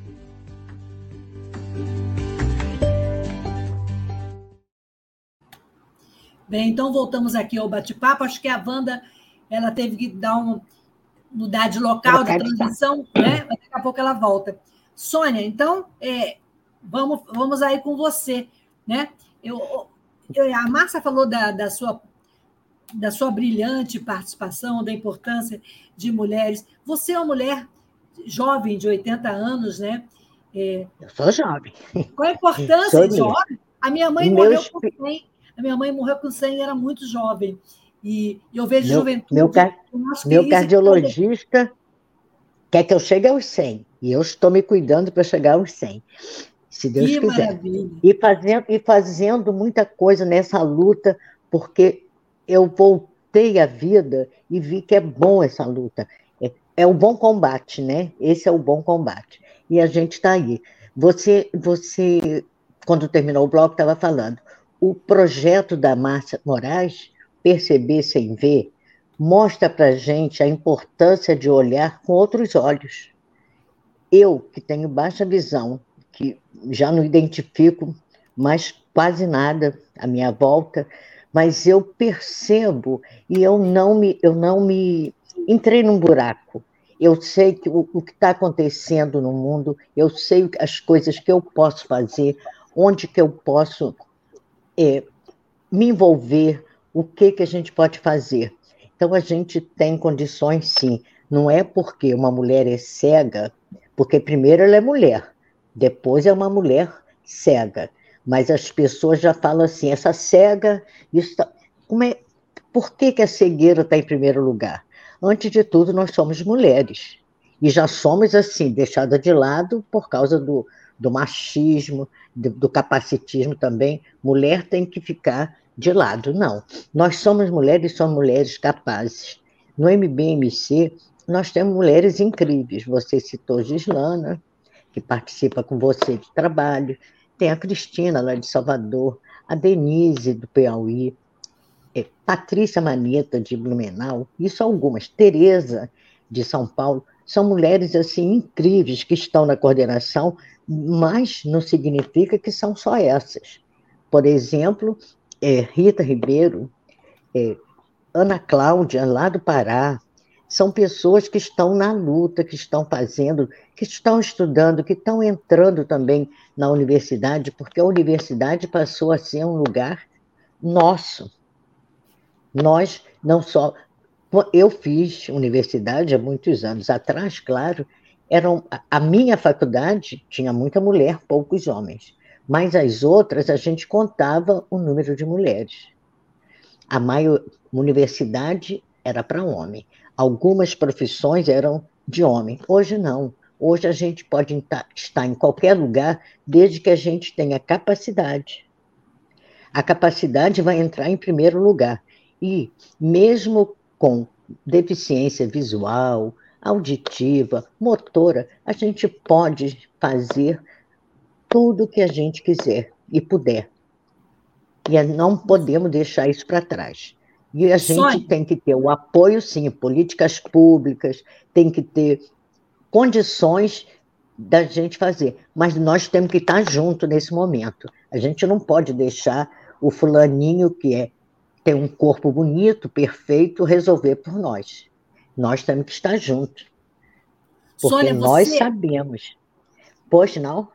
Bem, então voltamos aqui ao bate-papo. Acho que a Wanda ela teve que dar um, mudar de local da transição, né? Mas daqui a pouco ela volta. Sônia, então é, vamos, vamos aí com você, né? Eu, eu a Márcia falou da, da sua da sua brilhante participação, da importância de mulheres. Você é uma mulher jovem, de 80 anos, né? É, eu sou jovem. Qual a importância de jovem? A minha mãe morreu 100, a minha mãe morreu com 100 e era muito jovem. E, eu vejo meu, juventude. Meu, car meu cardiologista quer que eu chegue aos 100. E eu estou me cuidando para chegar aos 100. Se Deus que quiser. Maravilha. E fazendo, e fazendo muita coisa nessa luta, porque eu voltei à vida e vi que é bom essa luta. É, é o bom combate, né? Esse é o bom combate. E a gente está aí. Você, você, quando terminou o bloco, estava falando o projeto da Márcia Moraes, Perceber Sem Ver, mostra para gente a importância de olhar com outros olhos. Eu, que tenho baixa visão, que já não identifico mais quase nada à minha volta, mas eu percebo e eu não me, eu não me entrei num buraco. Eu sei que o, o que está acontecendo no mundo, eu sei as coisas que eu posso fazer, onde que eu posso é, me envolver, o que, que a gente pode fazer. Então, a gente tem condições, sim. Não é porque uma mulher é cega, porque primeiro ela é mulher, depois é uma mulher cega. Mas as pessoas já falam assim, essa cega, isso tá... Como é... por que, que a cegueira está em primeiro lugar? Antes de tudo, nós somos mulheres. E já somos, assim, deixadas de lado por causa do, do machismo, do, do capacitismo também. Mulher tem que ficar de lado. Não. Nós somos mulheres somos mulheres capazes. No MBMC, nós temos mulheres incríveis. Você citou Gislana, que participa com você de trabalho. Tem a Cristina, lá de Salvador, a Denise, do Piauí, é, Patrícia Maneta, de Blumenau, isso algumas. Tereza, de São Paulo. São mulheres assim incríveis que estão na coordenação, mas não significa que são só essas. Por exemplo, é, Rita Ribeiro, é, Ana Cláudia, lá do Pará, são pessoas que estão na luta, que estão fazendo, que estão estudando, que estão entrando também na universidade, porque a universidade passou a ser um lugar nosso. Nós não só. Eu fiz universidade há muitos anos atrás, claro, eram, a minha faculdade tinha muita mulher, poucos homens, mas as outras a gente contava o número de mulheres. A maior universidade era para homem. Algumas profissões eram de homem. Hoje não. Hoje a gente pode estar em qualquer lugar desde que a gente tenha capacidade. A capacidade vai entrar em primeiro lugar. E mesmo com deficiência visual, auditiva, motora, a gente pode fazer tudo o que a gente quiser e puder. E não podemos deixar isso para trás. E a gente Sônia. tem que ter o apoio, sim, políticas públicas, tem que ter condições da gente fazer. Mas nós temos que estar junto nesse momento. A gente não pode deixar o fulaninho que é tem um corpo bonito, perfeito, resolver por nós. Nós temos que estar juntos. Porque Sônia, nós você... sabemos. Pois não?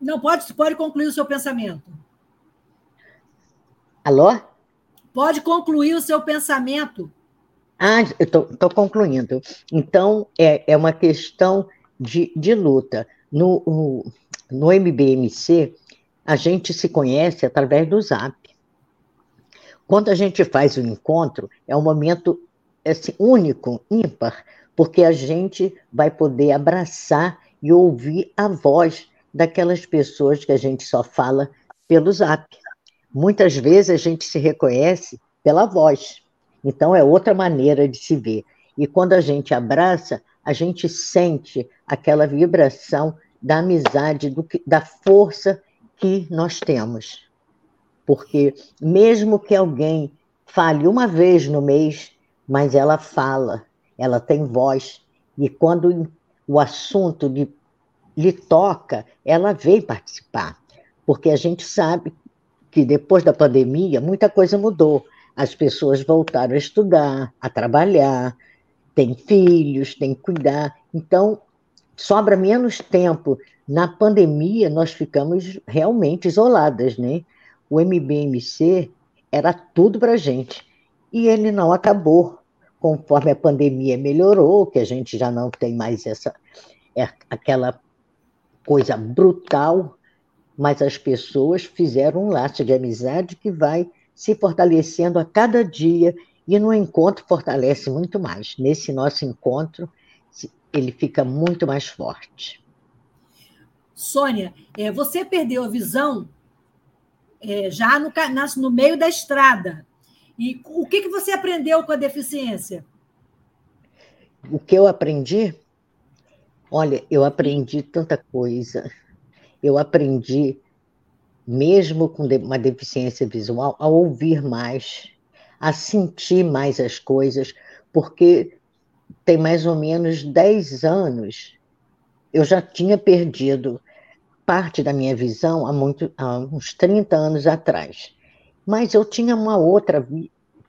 Não, pode, pode concluir o seu pensamento. Alô? Pode concluir o seu pensamento. Ah, eu estou concluindo. Então, é, é uma questão de, de luta. No, no, no MBMC, a gente se conhece através do Zap. Quando a gente faz o encontro, é um momento assim, único, ímpar, porque a gente vai poder abraçar e ouvir a voz daquelas pessoas que a gente só fala pelo Zap. Muitas vezes a gente se reconhece pela voz. Então é outra maneira de se ver. E quando a gente abraça, a gente sente aquela vibração da amizade, do da força que nós temos. Porque mesmo que alguém fale uma vez no mês, mas ela fala, ela tem voz, e quando o assunto lhe, lhe toca, ela vem participar. Porque a gente sabe que depois da pandemia muita coisa mudou. As pessoas voltaram a estudar, a trabalhar, têm filhos, têm que cuidar. Então, sobra menos tempo. Na pandemia, nós ficamos realmente isoladas, né? O MBMC era tudo para gente. E ele não acabou. Conforme a pandemia melhorou, que a gente já não tem mais essa é, aquela coisa brutal mas as pessoas fizeram um laço de amizade que vai se fortalecendo a cada dia e no encontro fortalece muito mais. Nesse nosso encontro, ele fica muito mais forte. Sônia, é, você perdeu a visão é, já no, no, meio da estrada. E o que, que você aprendeu com a deficiência? O que eu aprendi? Olha, eu aprendi tanta coisa eu aprendi, mesmo com uma deficiência visual, a ouvir mais, a sentir mais as coisas, porque tem mais ou menos 10 anos eu já tinha perdido parte da minha visão há, muito, há uns 30 anos atrás. Mas eu tinha uma outra,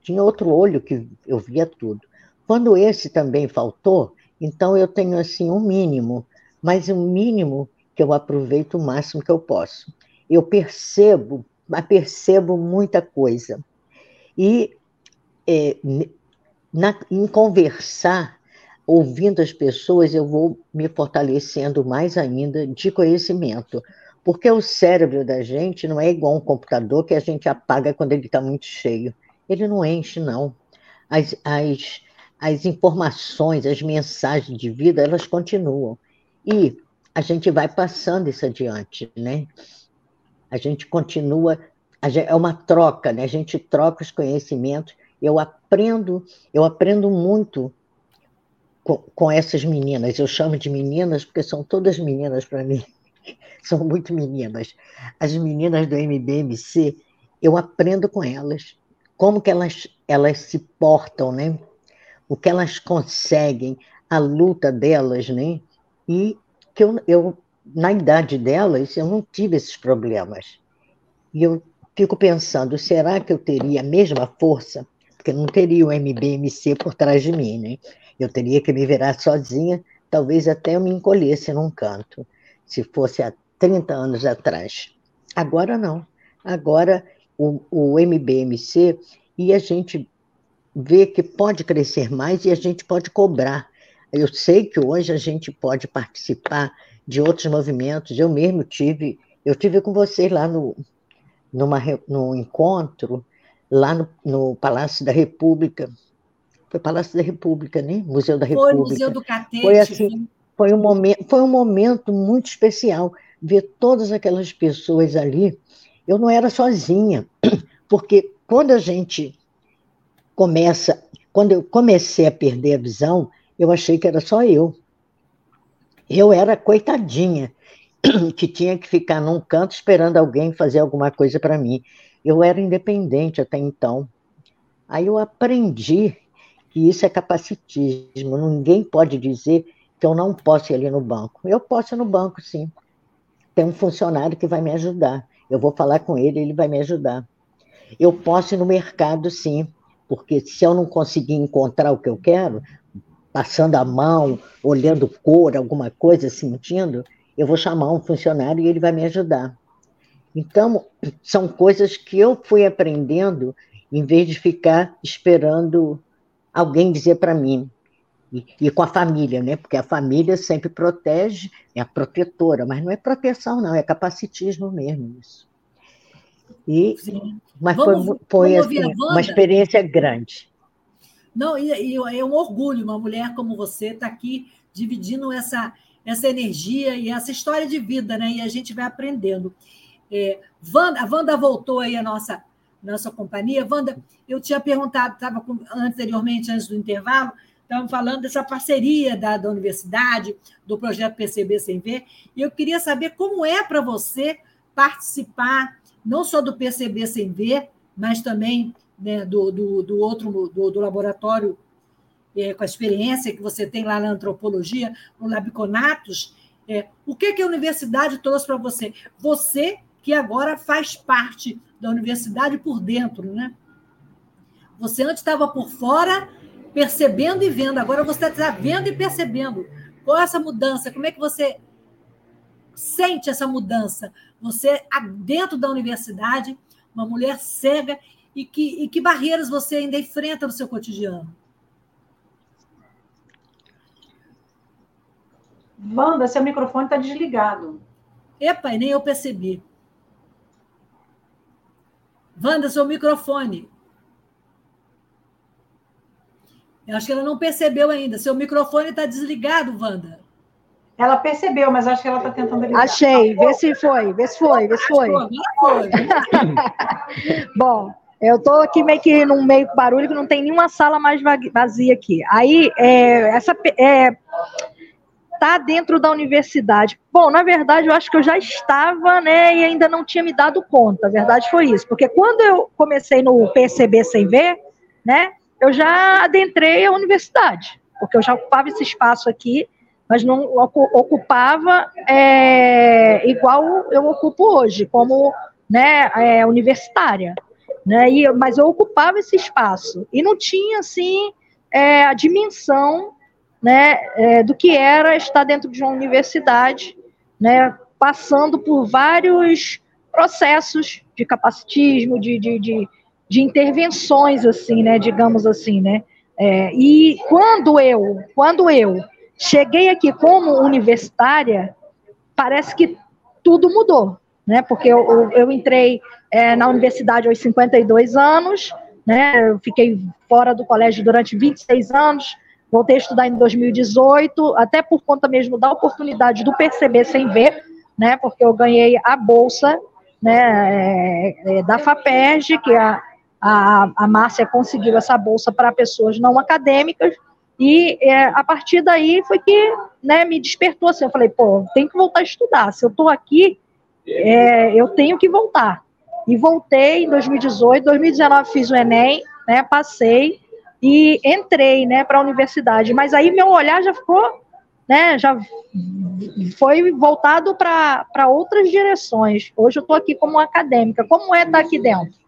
tinha outro olho que eu via tudo. Quando esse também faltou, então eu tenho assim um mínimo, mas um mínimo que eu aproveito o máximo que eu posso. Eu percebo, mas percebo muita coisa. E é, na, em conversar, ouvindo as pessoas, eu vou me fortalecendo mais ainda de conhecimento. Porque o cérebro da gente não é igual um computador que a gente apaga quando ele está muito cheio. Ele não enche, não. As, as, as informações, as mensagens de vida, elas continuam. E a gente vai passando isso adiante, né? A gente continua, é uma troca, né? A gente troca os conhecimentos. Eu aprendo, eu aprendo muito com, com essas meninas. Eu chamo de meninas porque são todas meninas para mim. São muito meninas. As meninas do MBMC, eu aprendo com elas. Como que elas, elas se portam, né? O que elas conseguem, a luta delas, né? E que eu, eu, na idade delas, eu não tive esses problemas. E eu fico pensando, será que eu teria a mesma força? Porque não teria o MBMC por trás de mim, né? Eu teria que me virar sozinha, talvez até eu me encolhesse num canto, se fosse há 30 anos atrás. Agora não. Agora o, o MBMC e a gente vê que pode crescer mais e a gente pode cobrar eu sei que hoje a gente pode participar de outros movimentos. Eu mesmo tive, eu tive com vocês lá no, numa, no encontro, lá no, no Palácio da República. Foi Palácio da República, né? Museu da República. Foi Museu do Catete. Foi assim, foi um momento, foi um momento muito especial ver todas aquelas pessoas ali. Eu não era sozinha, porque quando a gente começa, quando eu comecei a perder a visão, eu achei que era só eu. Eu era coitadinha, que tinha que ficar num canto esperando alguém fazer alguma coisa para mim. Eu era independente até então. Aí eu aprendi que isso é capacitismo. Ninguém pode dizer que eu não posso ir ali no banco. Eu posso ir no banco, sim. Tem um funcionário que vai me ajudar. Eu vou falar com ele, ele vai me ajudar. Eu posso ir no mercado, sim, porque se eu não conseguir encontrar o que eu quero, passando a mão, olhando cor, alguma coisa, sentindo, eu vou chamar um funcionário e ele vai me ajudar. Então, são coisas que eu fui aprendendo em vez de ficar esperando alguém dizer para mim. E, e, com a família, né? Porque a família sempre protege, é a protetora, mas não é proteção, não, é capacitismo mesmo isso. E, mas vamos, foi, foi assim, uma experiência grande. Não, e, e é um orgulho uma mulher como você estar tá aqui dividindo essa, essa energia e essa história de vida, né? E a gente vai aprendendo. É, Wanda, a Wanda voltou aí à nossa, nossa companhia. Wanda, eu tinha perguntado, estava anteriormente, antes do intervalo, estavam falando dessa parceria da, da universidade, do projeto PCB Sem Ver, e eu queria saber como é para você participar, não só do PCB Sem Ver, mas também né, do, do, do, outro, do, do laboratório, é, com a experiência que você tem lá na antropologia, no Labiconatos, é, o que, que a universidade trouxe para você? Você que agora faz parte da universidade por dentro, né? Você antes estava por fora, percebendo e vendo, agora você está vendo e percebendo. Qual é essa mudança? Como é que você sente essa mudança? Você, dentro da universidade, uma mulher cega e que, e que barreiras você ainda enfrenta no seu cotidiano? Wanda, seu microfone está desligado. Epa, nem eu percebi. Wanda, seu microfone. Eu acho que ela não percebeu ainda. Seu microfone está desligado, Wanda. Ela percebeu, mas acho que ela está tentando ligar. Achei, vê se foi, vê se foi, vê se foi. Bom, eu estou aqui meio que num meio barulho que não tem nenhuma sala mais vazia aqui. Aí, é, essa é, tá dentro da universidade. Bom, na verdade, eu acho que eu já estava, né, e ainda não tinha me dado conta. A verdade foi isso, porque quando eu comecei no PCB sem ver, né, eu já adentrei a universidade, porque eu já ocupava esse espaço aqui, mas não ocupava é, igual eu ocupo hoje, como né, é, universitária né? E, mas eu ocupava esse espaço e não tinha assim é, a dimensão, né, é, do que era estar dentro de uma universidade, né, passando por vários processos de capacitismo, de, de, de, de intervenções, assim, né, digamos assim, né. É, e quando eu, quando eu cheguei aqui como universitária, parece que tudo mudou, né? Porque eu, eu, entrei é, na universidade aos 52 anos, né? Eu fiquei fora do colégio durante 26 anos. voltei a estudar em 2018, até por conta mesmo da oportunidade do perceber sem ver, né? Porque eu ganhei a bolsa, né? É, é, da FAPERJ, que a, a, a Márcia conseguiu essa bolsa para pessoas não acadêmicas, e é, a partir daí foi que né, me despertou assim. Eu falei, pô, tem que voltar a estudar. Se eu estou aqui, é, eu tenho que voltar. E voltei em 2018, 2019 fiz o Enem, né, passei e entrei né, para a universidade. Mas aí meu olhar já ficou, né, já foi voltado para outras direções. Hoje eu estou aqui como acadêmica. Como é estar aqui dentro?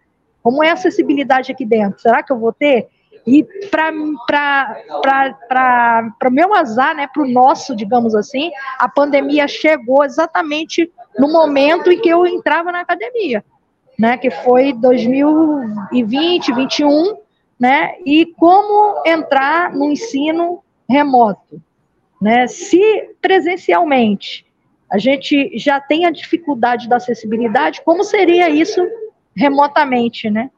Como é a acessibilidade aqui dentro? Será que eu vou ter? E para o meu azar, né, para o nosso, digamos assim, a pandemia chegou exatamente no momento em que eu entrava na academia, né, que foi 2020, 2021, né, e como entrar no ensino remoto, né, se presencialmente a gente já tem a dificuldade da acessibilidade, como seria isso remotamente, né?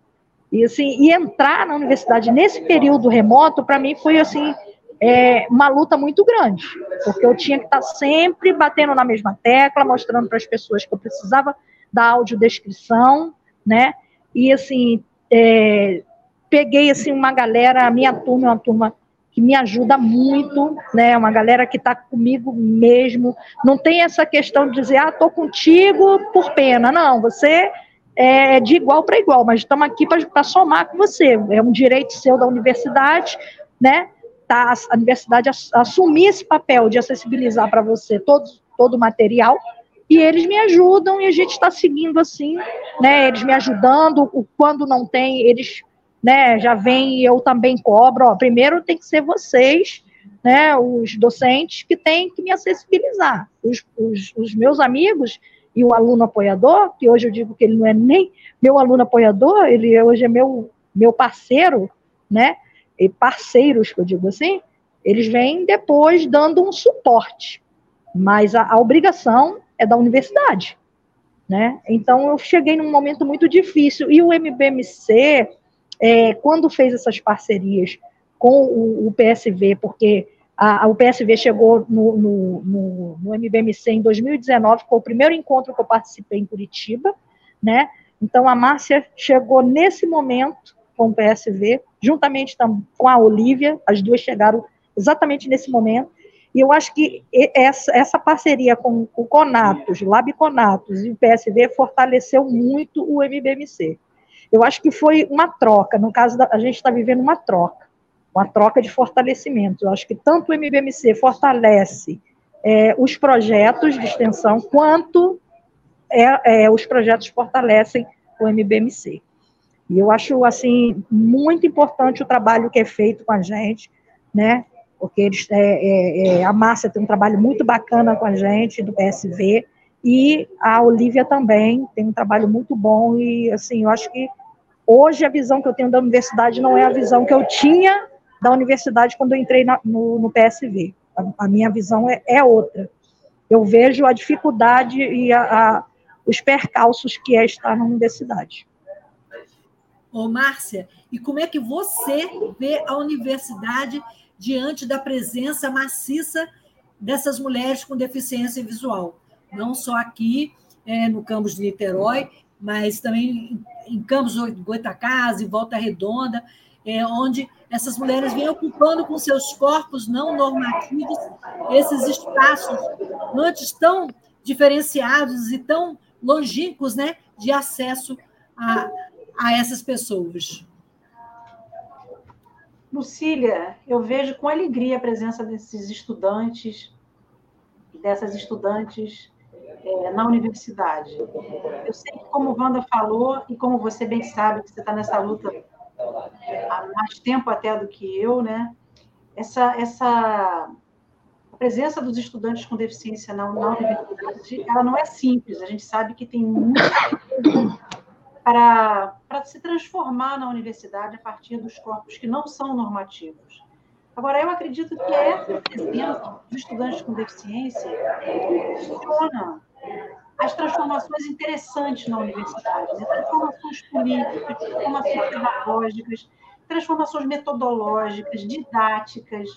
E, assim, e entrar na universidade nesse período remoto, para mim, foi assim é, uma luta muito grande, porque eu tinha que estar sempre batendo na mesma tecla, mostrando para as pessoas que eu precisava da audiodescrição, né? E assim, é, peguei assim uma galera, a minha turma é uma turma que me ajuda muito, né? Uma galera que está comigo mesmo. Não tem essa questão de dizer, ah, tô contigo por pena. Não, você é de igual para igual, mas estamos aqui para somar com você. É um direito seu da universidade, né? Tá, a universidade assumir esse papel de acessibilizar para você todo, todo o material, e eles me ajudam e a gente está seguindo assim, né? Eles me ajudando, quando não tem, eles né, já vem e eu também cobro. Ó, primeiro tem que ser vocês, né, os docentes, que têm que me acessibilizar. Os, os, os meus amigos e o aluno apoiador, que hoje eu digo que ele não é nem meu aluno apoiador, ele hoje é meu, meu parceiro, né? E parceiros, que eu digo assim, eles vêm depois dando um suporte. Mas a, a obrigação é da universidade, né? Então eu cheguei num momento muito difícil. E o MBMC, é, quando fez essas parcerias com o, o PSV, porque a, o PSV chegou no, no, no, no MBMC em 2019, foi o primeiro encontro que eu participei em Curitiba, né? Então a Márcia chegou nesse momento com o PSV, juntamente com a Olivia, as duas chegaram exatamente nesse momento. E eu acho que essa, essa parceria com o Conatos, Lab Conatos e o PSV fortaleceu muito o MBMC. Eu acho que foi uma troca, no caso, da, a gente está vivendo uma troca uma troca de fortalecimento. Eu acho que tanto o MBMC fortalece é, os projetos de extensão, quanto é, é, os projetos fortalecem o MBMC. E eu acho, assim, muito importante o trabalho que é feito com a gente, né? Porque eles, é, é, é a Márcia tem um trabalho muito bacana com a gente, do PSV, e a Olivia também tem um trabalho muito bom, e, assim, eu acho que hoje a visão que eu tenho da universidade não é a visão que eu tinha da universidade quando eu entrei na, no, no, PSV. A, a minha visão é, é, outra. Eu vejo a dificuldade e a, a, os percalços que é estar na universidade. Ô, Márcia, e como é que você vê a universidade diante da presença maciça dessas mulheres com deficiência visual? Não só aqui é, no campus de Niterói, mas também em, campos Goitacazes, em Volta Redonda, é, onde essas mulheres vêm ocupando com seus corpos não normativos esses espaços antes tão diferenciados e tão longínquos né, de acesso a, a essas pessoas. Lucília, eu vejo com alegria a presença desses estudantes, dessas estudantes é, na universidade. Eu sei que, como Wanda falou, e como você bem sabe, que você está nessa luta há mais tempo até do que eu, né? Essa, essa a presença dos estudantes com deficiência na, na universidade, ela não é simples. A gente sabe que tem muita coisa para, para se transformar na universidade a partir dos corpos que não são normativos. Agora, eu acredito que essa presença dos estudantes com deficiência funciona as transformações interessantes na universidade, né? transformações políticas, transformações pedagógicas, transformações metodológicas, didáticas,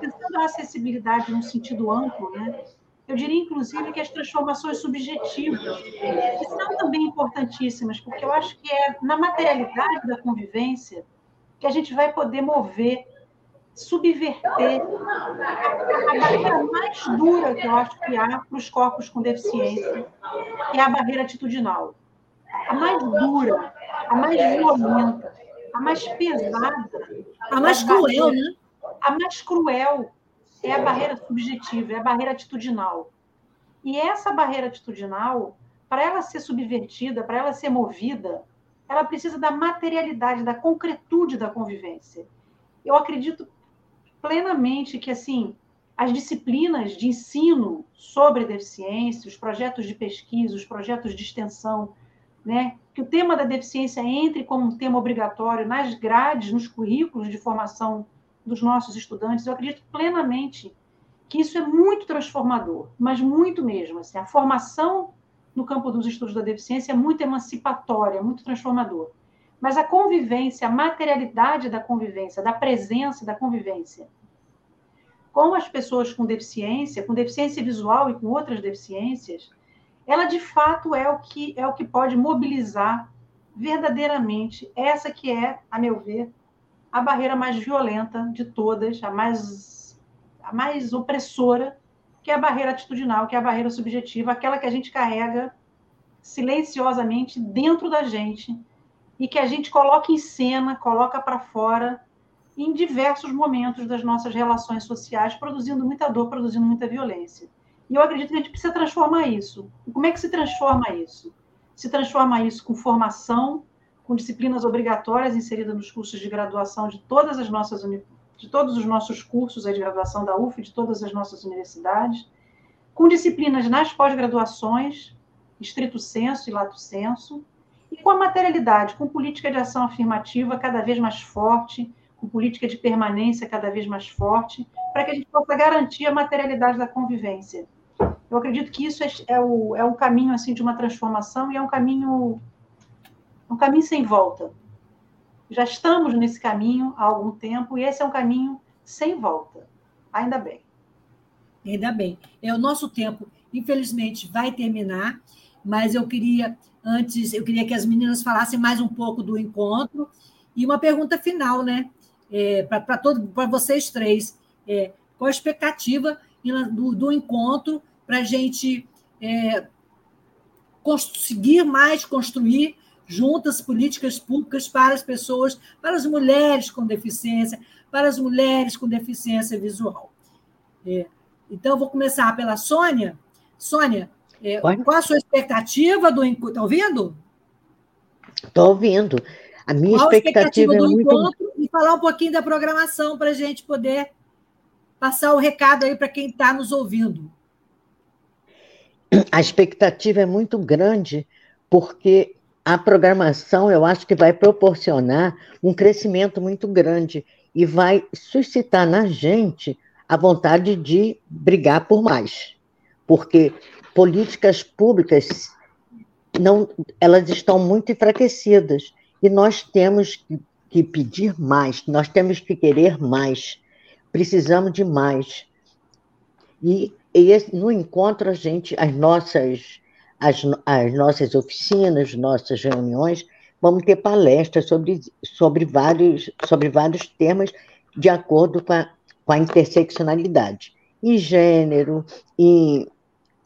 pensando a acessibilidade num sentido amplo, né? Eu diria, inclusive, que as transformações subjetivas, que são também importantíssimas, porque eu acho que é na materialidade da convivência que a gente vai poder mover, subverter a barreira mais dura que eu acho que há para os corpos com deficiência, que é a barreira atitudinal. A mais dura, a mais violenta, a mais pesada. A mais cruel, né? A mais cruel é a barreira subjetiva, é a barreira atitudinal. E essa barreira atitudinal, para ela ser subvertida, para ela ser movida, ela precisa da materialidade, da concretude da convivência. Eu acredito plenamente que assim as disciplinas de ensino sobre deficiência, os projetos de pesquisa, os projetos de extensão, né, que o tema da deficiência entre como um tema obrigatório nas grades, nos currículos de formação dos nossos estudantes, eu acredito plenamente que isso é muito transformador, mas muito mesmo. Assim, a formação no campo dos estudos da deficiência é muito emancipatória, muito transformador. Mas a convivência, a materialidade da convivência, da presença da convivência com as pessoas com deficiência, com deficiência visual e com outras deficiências, ela de fato é o que é o que pode mobilizar verdadeiramente essa que é, a meu ver, a barreira mais violenta de todas, a mais, a mais opressora, que é a barreira atitudinal, que é a barreira subjetiva, aquela que a gente carrega silenciosamente dentro da gente e que a gente coloca em cena, coloca para fora em diversos momentos das nossas relações sociais, produzindo muita dor, produzindo muita violência. E eu acredito que a gente precisa transformar isso. E como é que se transforma isso? Se transforma isso com formação, com disciplinas obrigatórias inseridas nos cursos de graduação de todas as nossas de todos os nossos cursos de graduação da UF, de todas as nossas universidades, com disciplinas nas pós-graduações, estrito senso e lato senso, e com a materialidade, com política de ação afirmativa cada vez mais forte, com política de permanência cada vez mais forte, para que a gente possa garantir a materialidade da convivência. Eu acredito que isso é, é, o, é o caminho assim de uma transformação e é um caminho um caminho sem volta. Já estamos nesse caminho há algum tempo e esse é um caminho sem volta. Ainda bem. Ainda bem. É o nosso tempo, infelizmente, vai terminar, mas eu queria antes, eu queria que as meninas falassem mais um pouco do encontro e uma pergunta final, né? É, para vocês três, é, qual a expectativa do, do encontro para a gente é, conseguir mais construir juntas políticas públicas para as pessoas, para as mulheres com deficiência, para as mulheres com deficiência visual. É, então, vou começar pela Sônia. Sônia, é, qual a sua expectativa do encontro? Está ouvindo? Estou ouvindo. A minha qual expectativa, a expectativa é do muito... encontro e falar um pouquinho da programação para a gente poder passar o recado aí para quem está nos ouvindo. A expectativa é muito grande, porque a programação, eu acho que vai proporcionar um crescimento muito grande e vai suscitar na gente a vontade de brigar por mais. Porque políticas públicas não, elas estão muito enfraquecidas e nós temos que, pedir mais, nós temos que querer mais, precisamos de mais. E, e no encontro a gente, as nossas as, as nossas oficinas, nossas reuniões, vamos ter palestras sobre, sobre, vários, sobre vários temas de acordo com a, com a interseccionalidade. Em gênero, em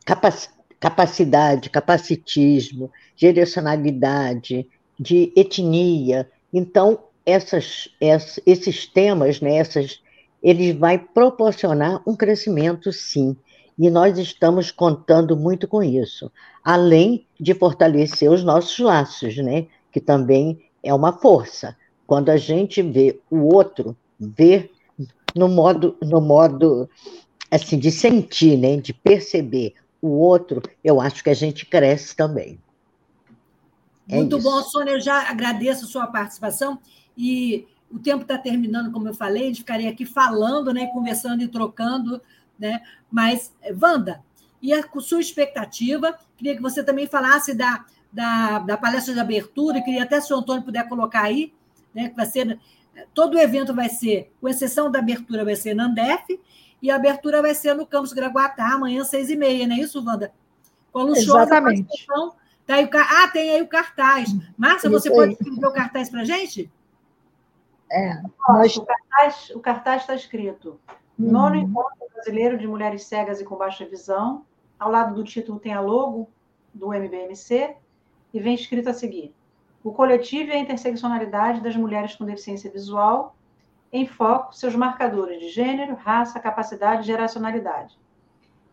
capac, capacidade, capacitismo, direcionalidade, de etnia. Então, essas, esses temas, né, essas, eles vai proporcionar um crescimento, sim, e nós estamos contando muito com isso, além de fortalecer os nossos laços, né? que também é uma força. Quando a gente vê o outro, vê no modo, no modo assim, de sentir, né? de perceber o outro, eu acho que a gente cresce também. É Muito isso. bom, Sônia, eu já agradeço a sua participação e o tempo está terminando, como eu falei, a gente ficaria aqui falando, né, conversando e trocando né? Mas, Wanda, e a sua expectativa? Queria que você também falasse da, da, da palestra de abertura, queria até se o Antônio puder colocar aí, né? Que vai ser todo o evento vai ser, com exceção da abertura, vai ser na Andef, e a abertura vai ser no Campus Graguatá, amanhã, seis e meia, não é isso, Wanda? Com a luxuosa Exatamente. Tá aí o, ah, tem aí o cartaz. Márcia, você pode escrever o cartaz para a gente? É. Nós... O cartaz está escrito hum. Nono Encontro Brasileiro de Mulheres Cegas e com Baixa Visão. Ao lado do título tem a logo do MBMC e vem escrito a seguir: O coletivo e a interseccionalidade das mulheres com deficiência visual em foco seus marcadores de gênero, raça, capacidade e geracionalidade.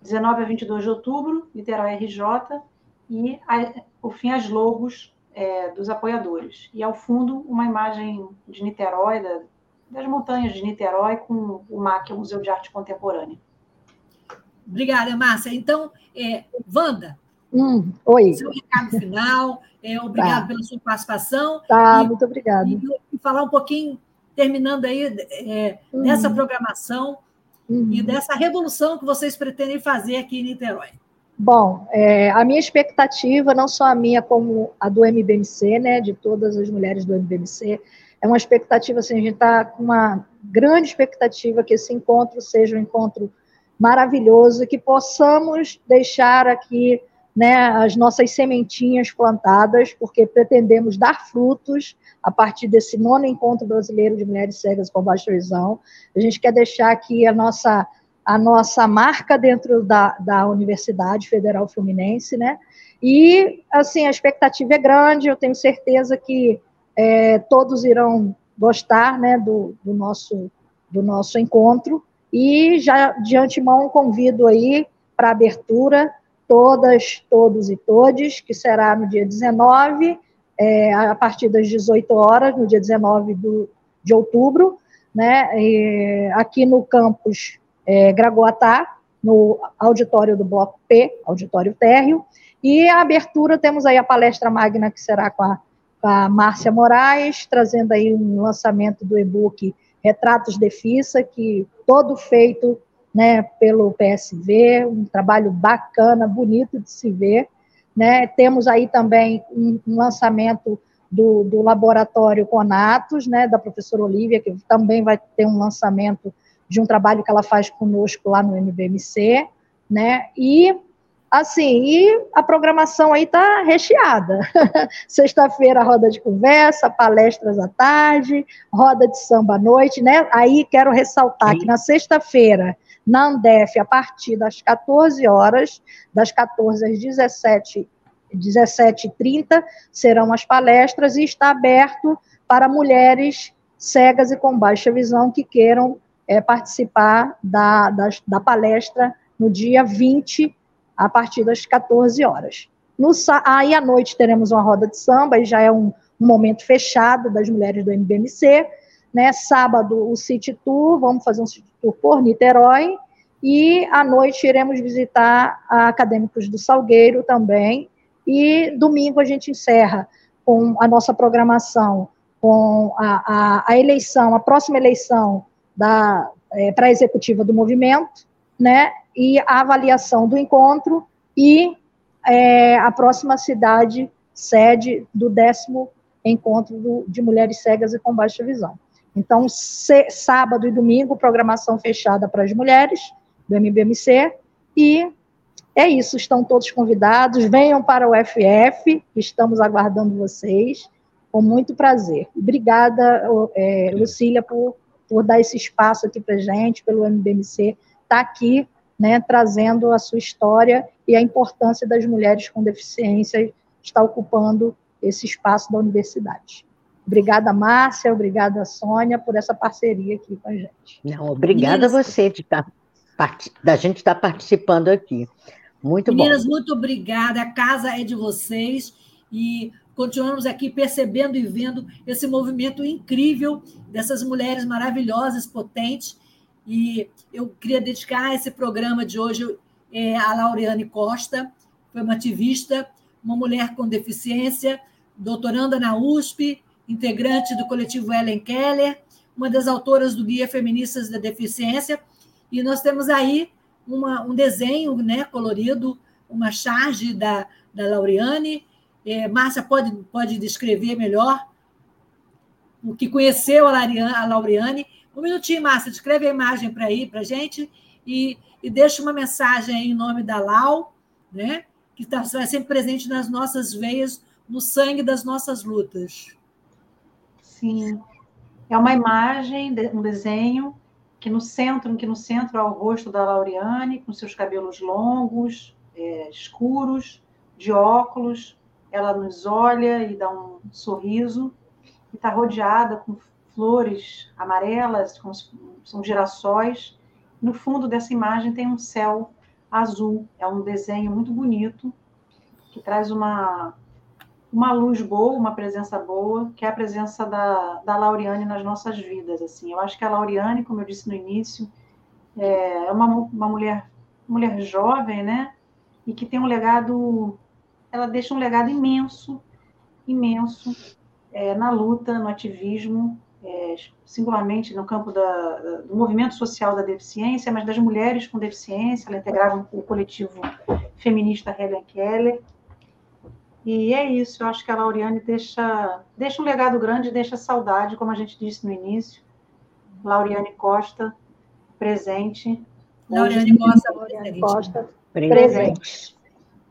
19 a 22 de outubro, Niterói RJ, e, a, por fim, as logos é, dos apoiadores. E, ao fundo, uma imagem de Niterói, da, das montanhas de Niterói, com o MAC, o Museu de Arte Contemporânea. Obrigada, Márcia. Então, é, Wanda, hum, oi. seu recado final, é, obrigado tá. pela sua participação. Tá, e, muito obrigada. E, e, falar um pouquinho, terminando aí, é, uhum. dessa programação uhum. e dessa revolução que vocês pretendem fazer aqui em Niterói. Bom, é, a minha expectativa, não só a minha, como a do MBMC, né, de todas as mulheres do MBMC, é uma expectativa, assim, a gente está com uma grande expectativa que esse encontro seja um encontro maravilhoso, que possamos deixar aqui né, as nossas sementinhas plantadas, porque pretendemos dar frutos a partir desse nono encontro brasileiro de mulheres cegas com baixa visão. A gente quer deixar aqui a nossa a nossa marca dentro da, da Universidade Federal Fluminense, né? E, assim, a expectativa é grande, eu tenho certeza que é, todos irão gostar, né, do, do, nosso, do nosso encontro. E já de antemão convido aí para abertura todas, todos e todes, que será no dia 19, é, a partir das 18 horas, no dia 19 do, de outubro, né, e, aqui no campus é, Gragoatá, no auditório do Bloco P, auditório térreo, e a abertura temos aí a palestra magna que será com a, com a Márcia Moraes, trazendo aí um lançamento do e-book Retratos de Fissa, que todo feito né, pelo PSV, um trabalho bacana, bonito de se ver. Né? Temos aí também um, um lançamento do, do, laboratório Conatos, né, da professora Olivia, que também vai ter um lançamento de um trabalho que ela faz conosco lá no MBMC, né? E assim, e a programação aí tá recheada. Sexta-feira roda de conversa, palestras à tarde, roda de samba à noite, né? Aí quero ressaltar Sim. que na sexta-feira na Andef, a partir das 14 horas, das 14 às 17 17h30 serão as palestras e está aberto para mulheres cegas e com baixa visão que queiram é, participar da, da, da, palestra no dia 20, a partir das 14 horas. No, aí à noite teremos uma roda de samba, e já é um, um momento fechado das mulheres do MBMC. Né? Sábado, o City Tour, vamos fazer um City Tour por Niterói, e à noite iremos visitar a Acadêmicos do Salgueiro também, e domingo a gente encerra com a nossa programação, com a, a, a eleição, a próxima eleição da é, para a executiva do movimento, né, e a avaliação do encontro e é, a próxima cidade sede do décimo encontro do, de mulheres cegas e com baixa visão. Então, se, sábado e domingo, programação fechada para as mulheres do MBMC, e é isso, estão todos convidados, venham para o FF, estamos aguardando vocês, com muito prazer. Obrigada, é, Lucília, por por dar esse espaço aqui para gente, pelo MBMC, estar tá aqui, né, trazendo a sua história e a importância das mulheres com deficiência estar ocupando esse espaço da universidade. Obrigada, Márcia, obrigada, Sônia, por essa parceria aqui com a gente. Não, obrigada Isso. a você de estar, tá, da gente estar participando aqui. Muito Meninas, bom. Meninas, muito obrigada. A casa é de vocês e continuamos aqui percebendo e vendo esse movimento incrível dessas mulheres maravilhosas, potentes. E eu queria dedicar esse programa de hoje é, a Laureane Costa, foi uma ativista, uma mulher com deficiência, doutoranda na USP, integrante do coletivo Ellen Keller, uma das autoras do Guia Feministas da Deficiência. E nós temos aí uma, um desenho né, colorido, uma charge da, da Laureane, é, Márcia pode, pode descrever melhor? o que conheceu a Lauriane. Um minutinho, Márcia, descreve a imagem para aí para a gente e, e deixa uma mensagem em nome da Lau, né? que está sempre presente nas nossas veias, no sangue das nossas lutas. Sim. É uma imagem, um desenho que no centro, que no centro é o rosto da Lauriane, com seus cabelos longos, é, escuros, de óculos. Ela nos olha e dá um sorriso e está rodeada com flores amarelas, como são girassóis. No fundo dessa imagem tem um céu azul. É um desenho muito bonito que traz uma uma luz boa, uma presença boa, que é a presença da, da Lauriane nas nossas vidas. Assim, eu acho que a Lauriane, como eu disse no início, é uma, uma mulher, mulher jovem, né? E que tem um legado, ela deixa um legado imenso, imenso é, na luta, no ativismo, é, singularmente no campo da, do movimento social da deficiência, mas das mulheres com deficiência. Ela integrava o coletivo feminista Helen Keller e é isso, eu acho que a Lauriane deixa, deixa um legado grande, deixa saudade, como a gente disse no início. Lauriane Costa, presente. Lauriane Costa, presente. Costa, presente.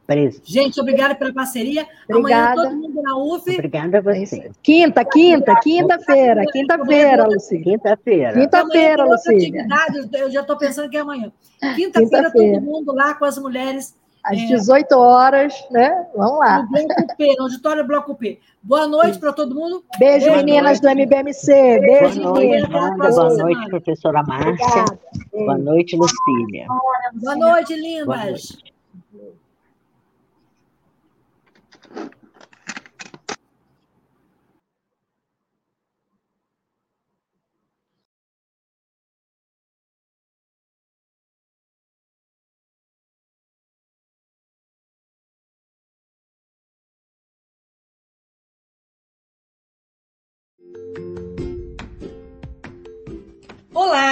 presente. Gente, obrigada pela parceria. Obrigada. Amanhã todo mundo na UF. Obrigada a você. Quinta, quinta, quinta-feira, quinta-feira, Lucília. Quinta-feira. Quinta-feira, Lucília. Eu já estou pensando que é amanhã. Quinta-feira, todo mundo lá com as mulheres às é. 18 horas, né? Vamos lá. No Bloco P, no auditório Bloco P. Boa noite para todo mundo. Beijo, Boa meninas noite. do MBMC. Beijo, Boa noite, Boa noite, professora Márcia. Boa noite, Lucília. Boa noite, lindas. Boa noite.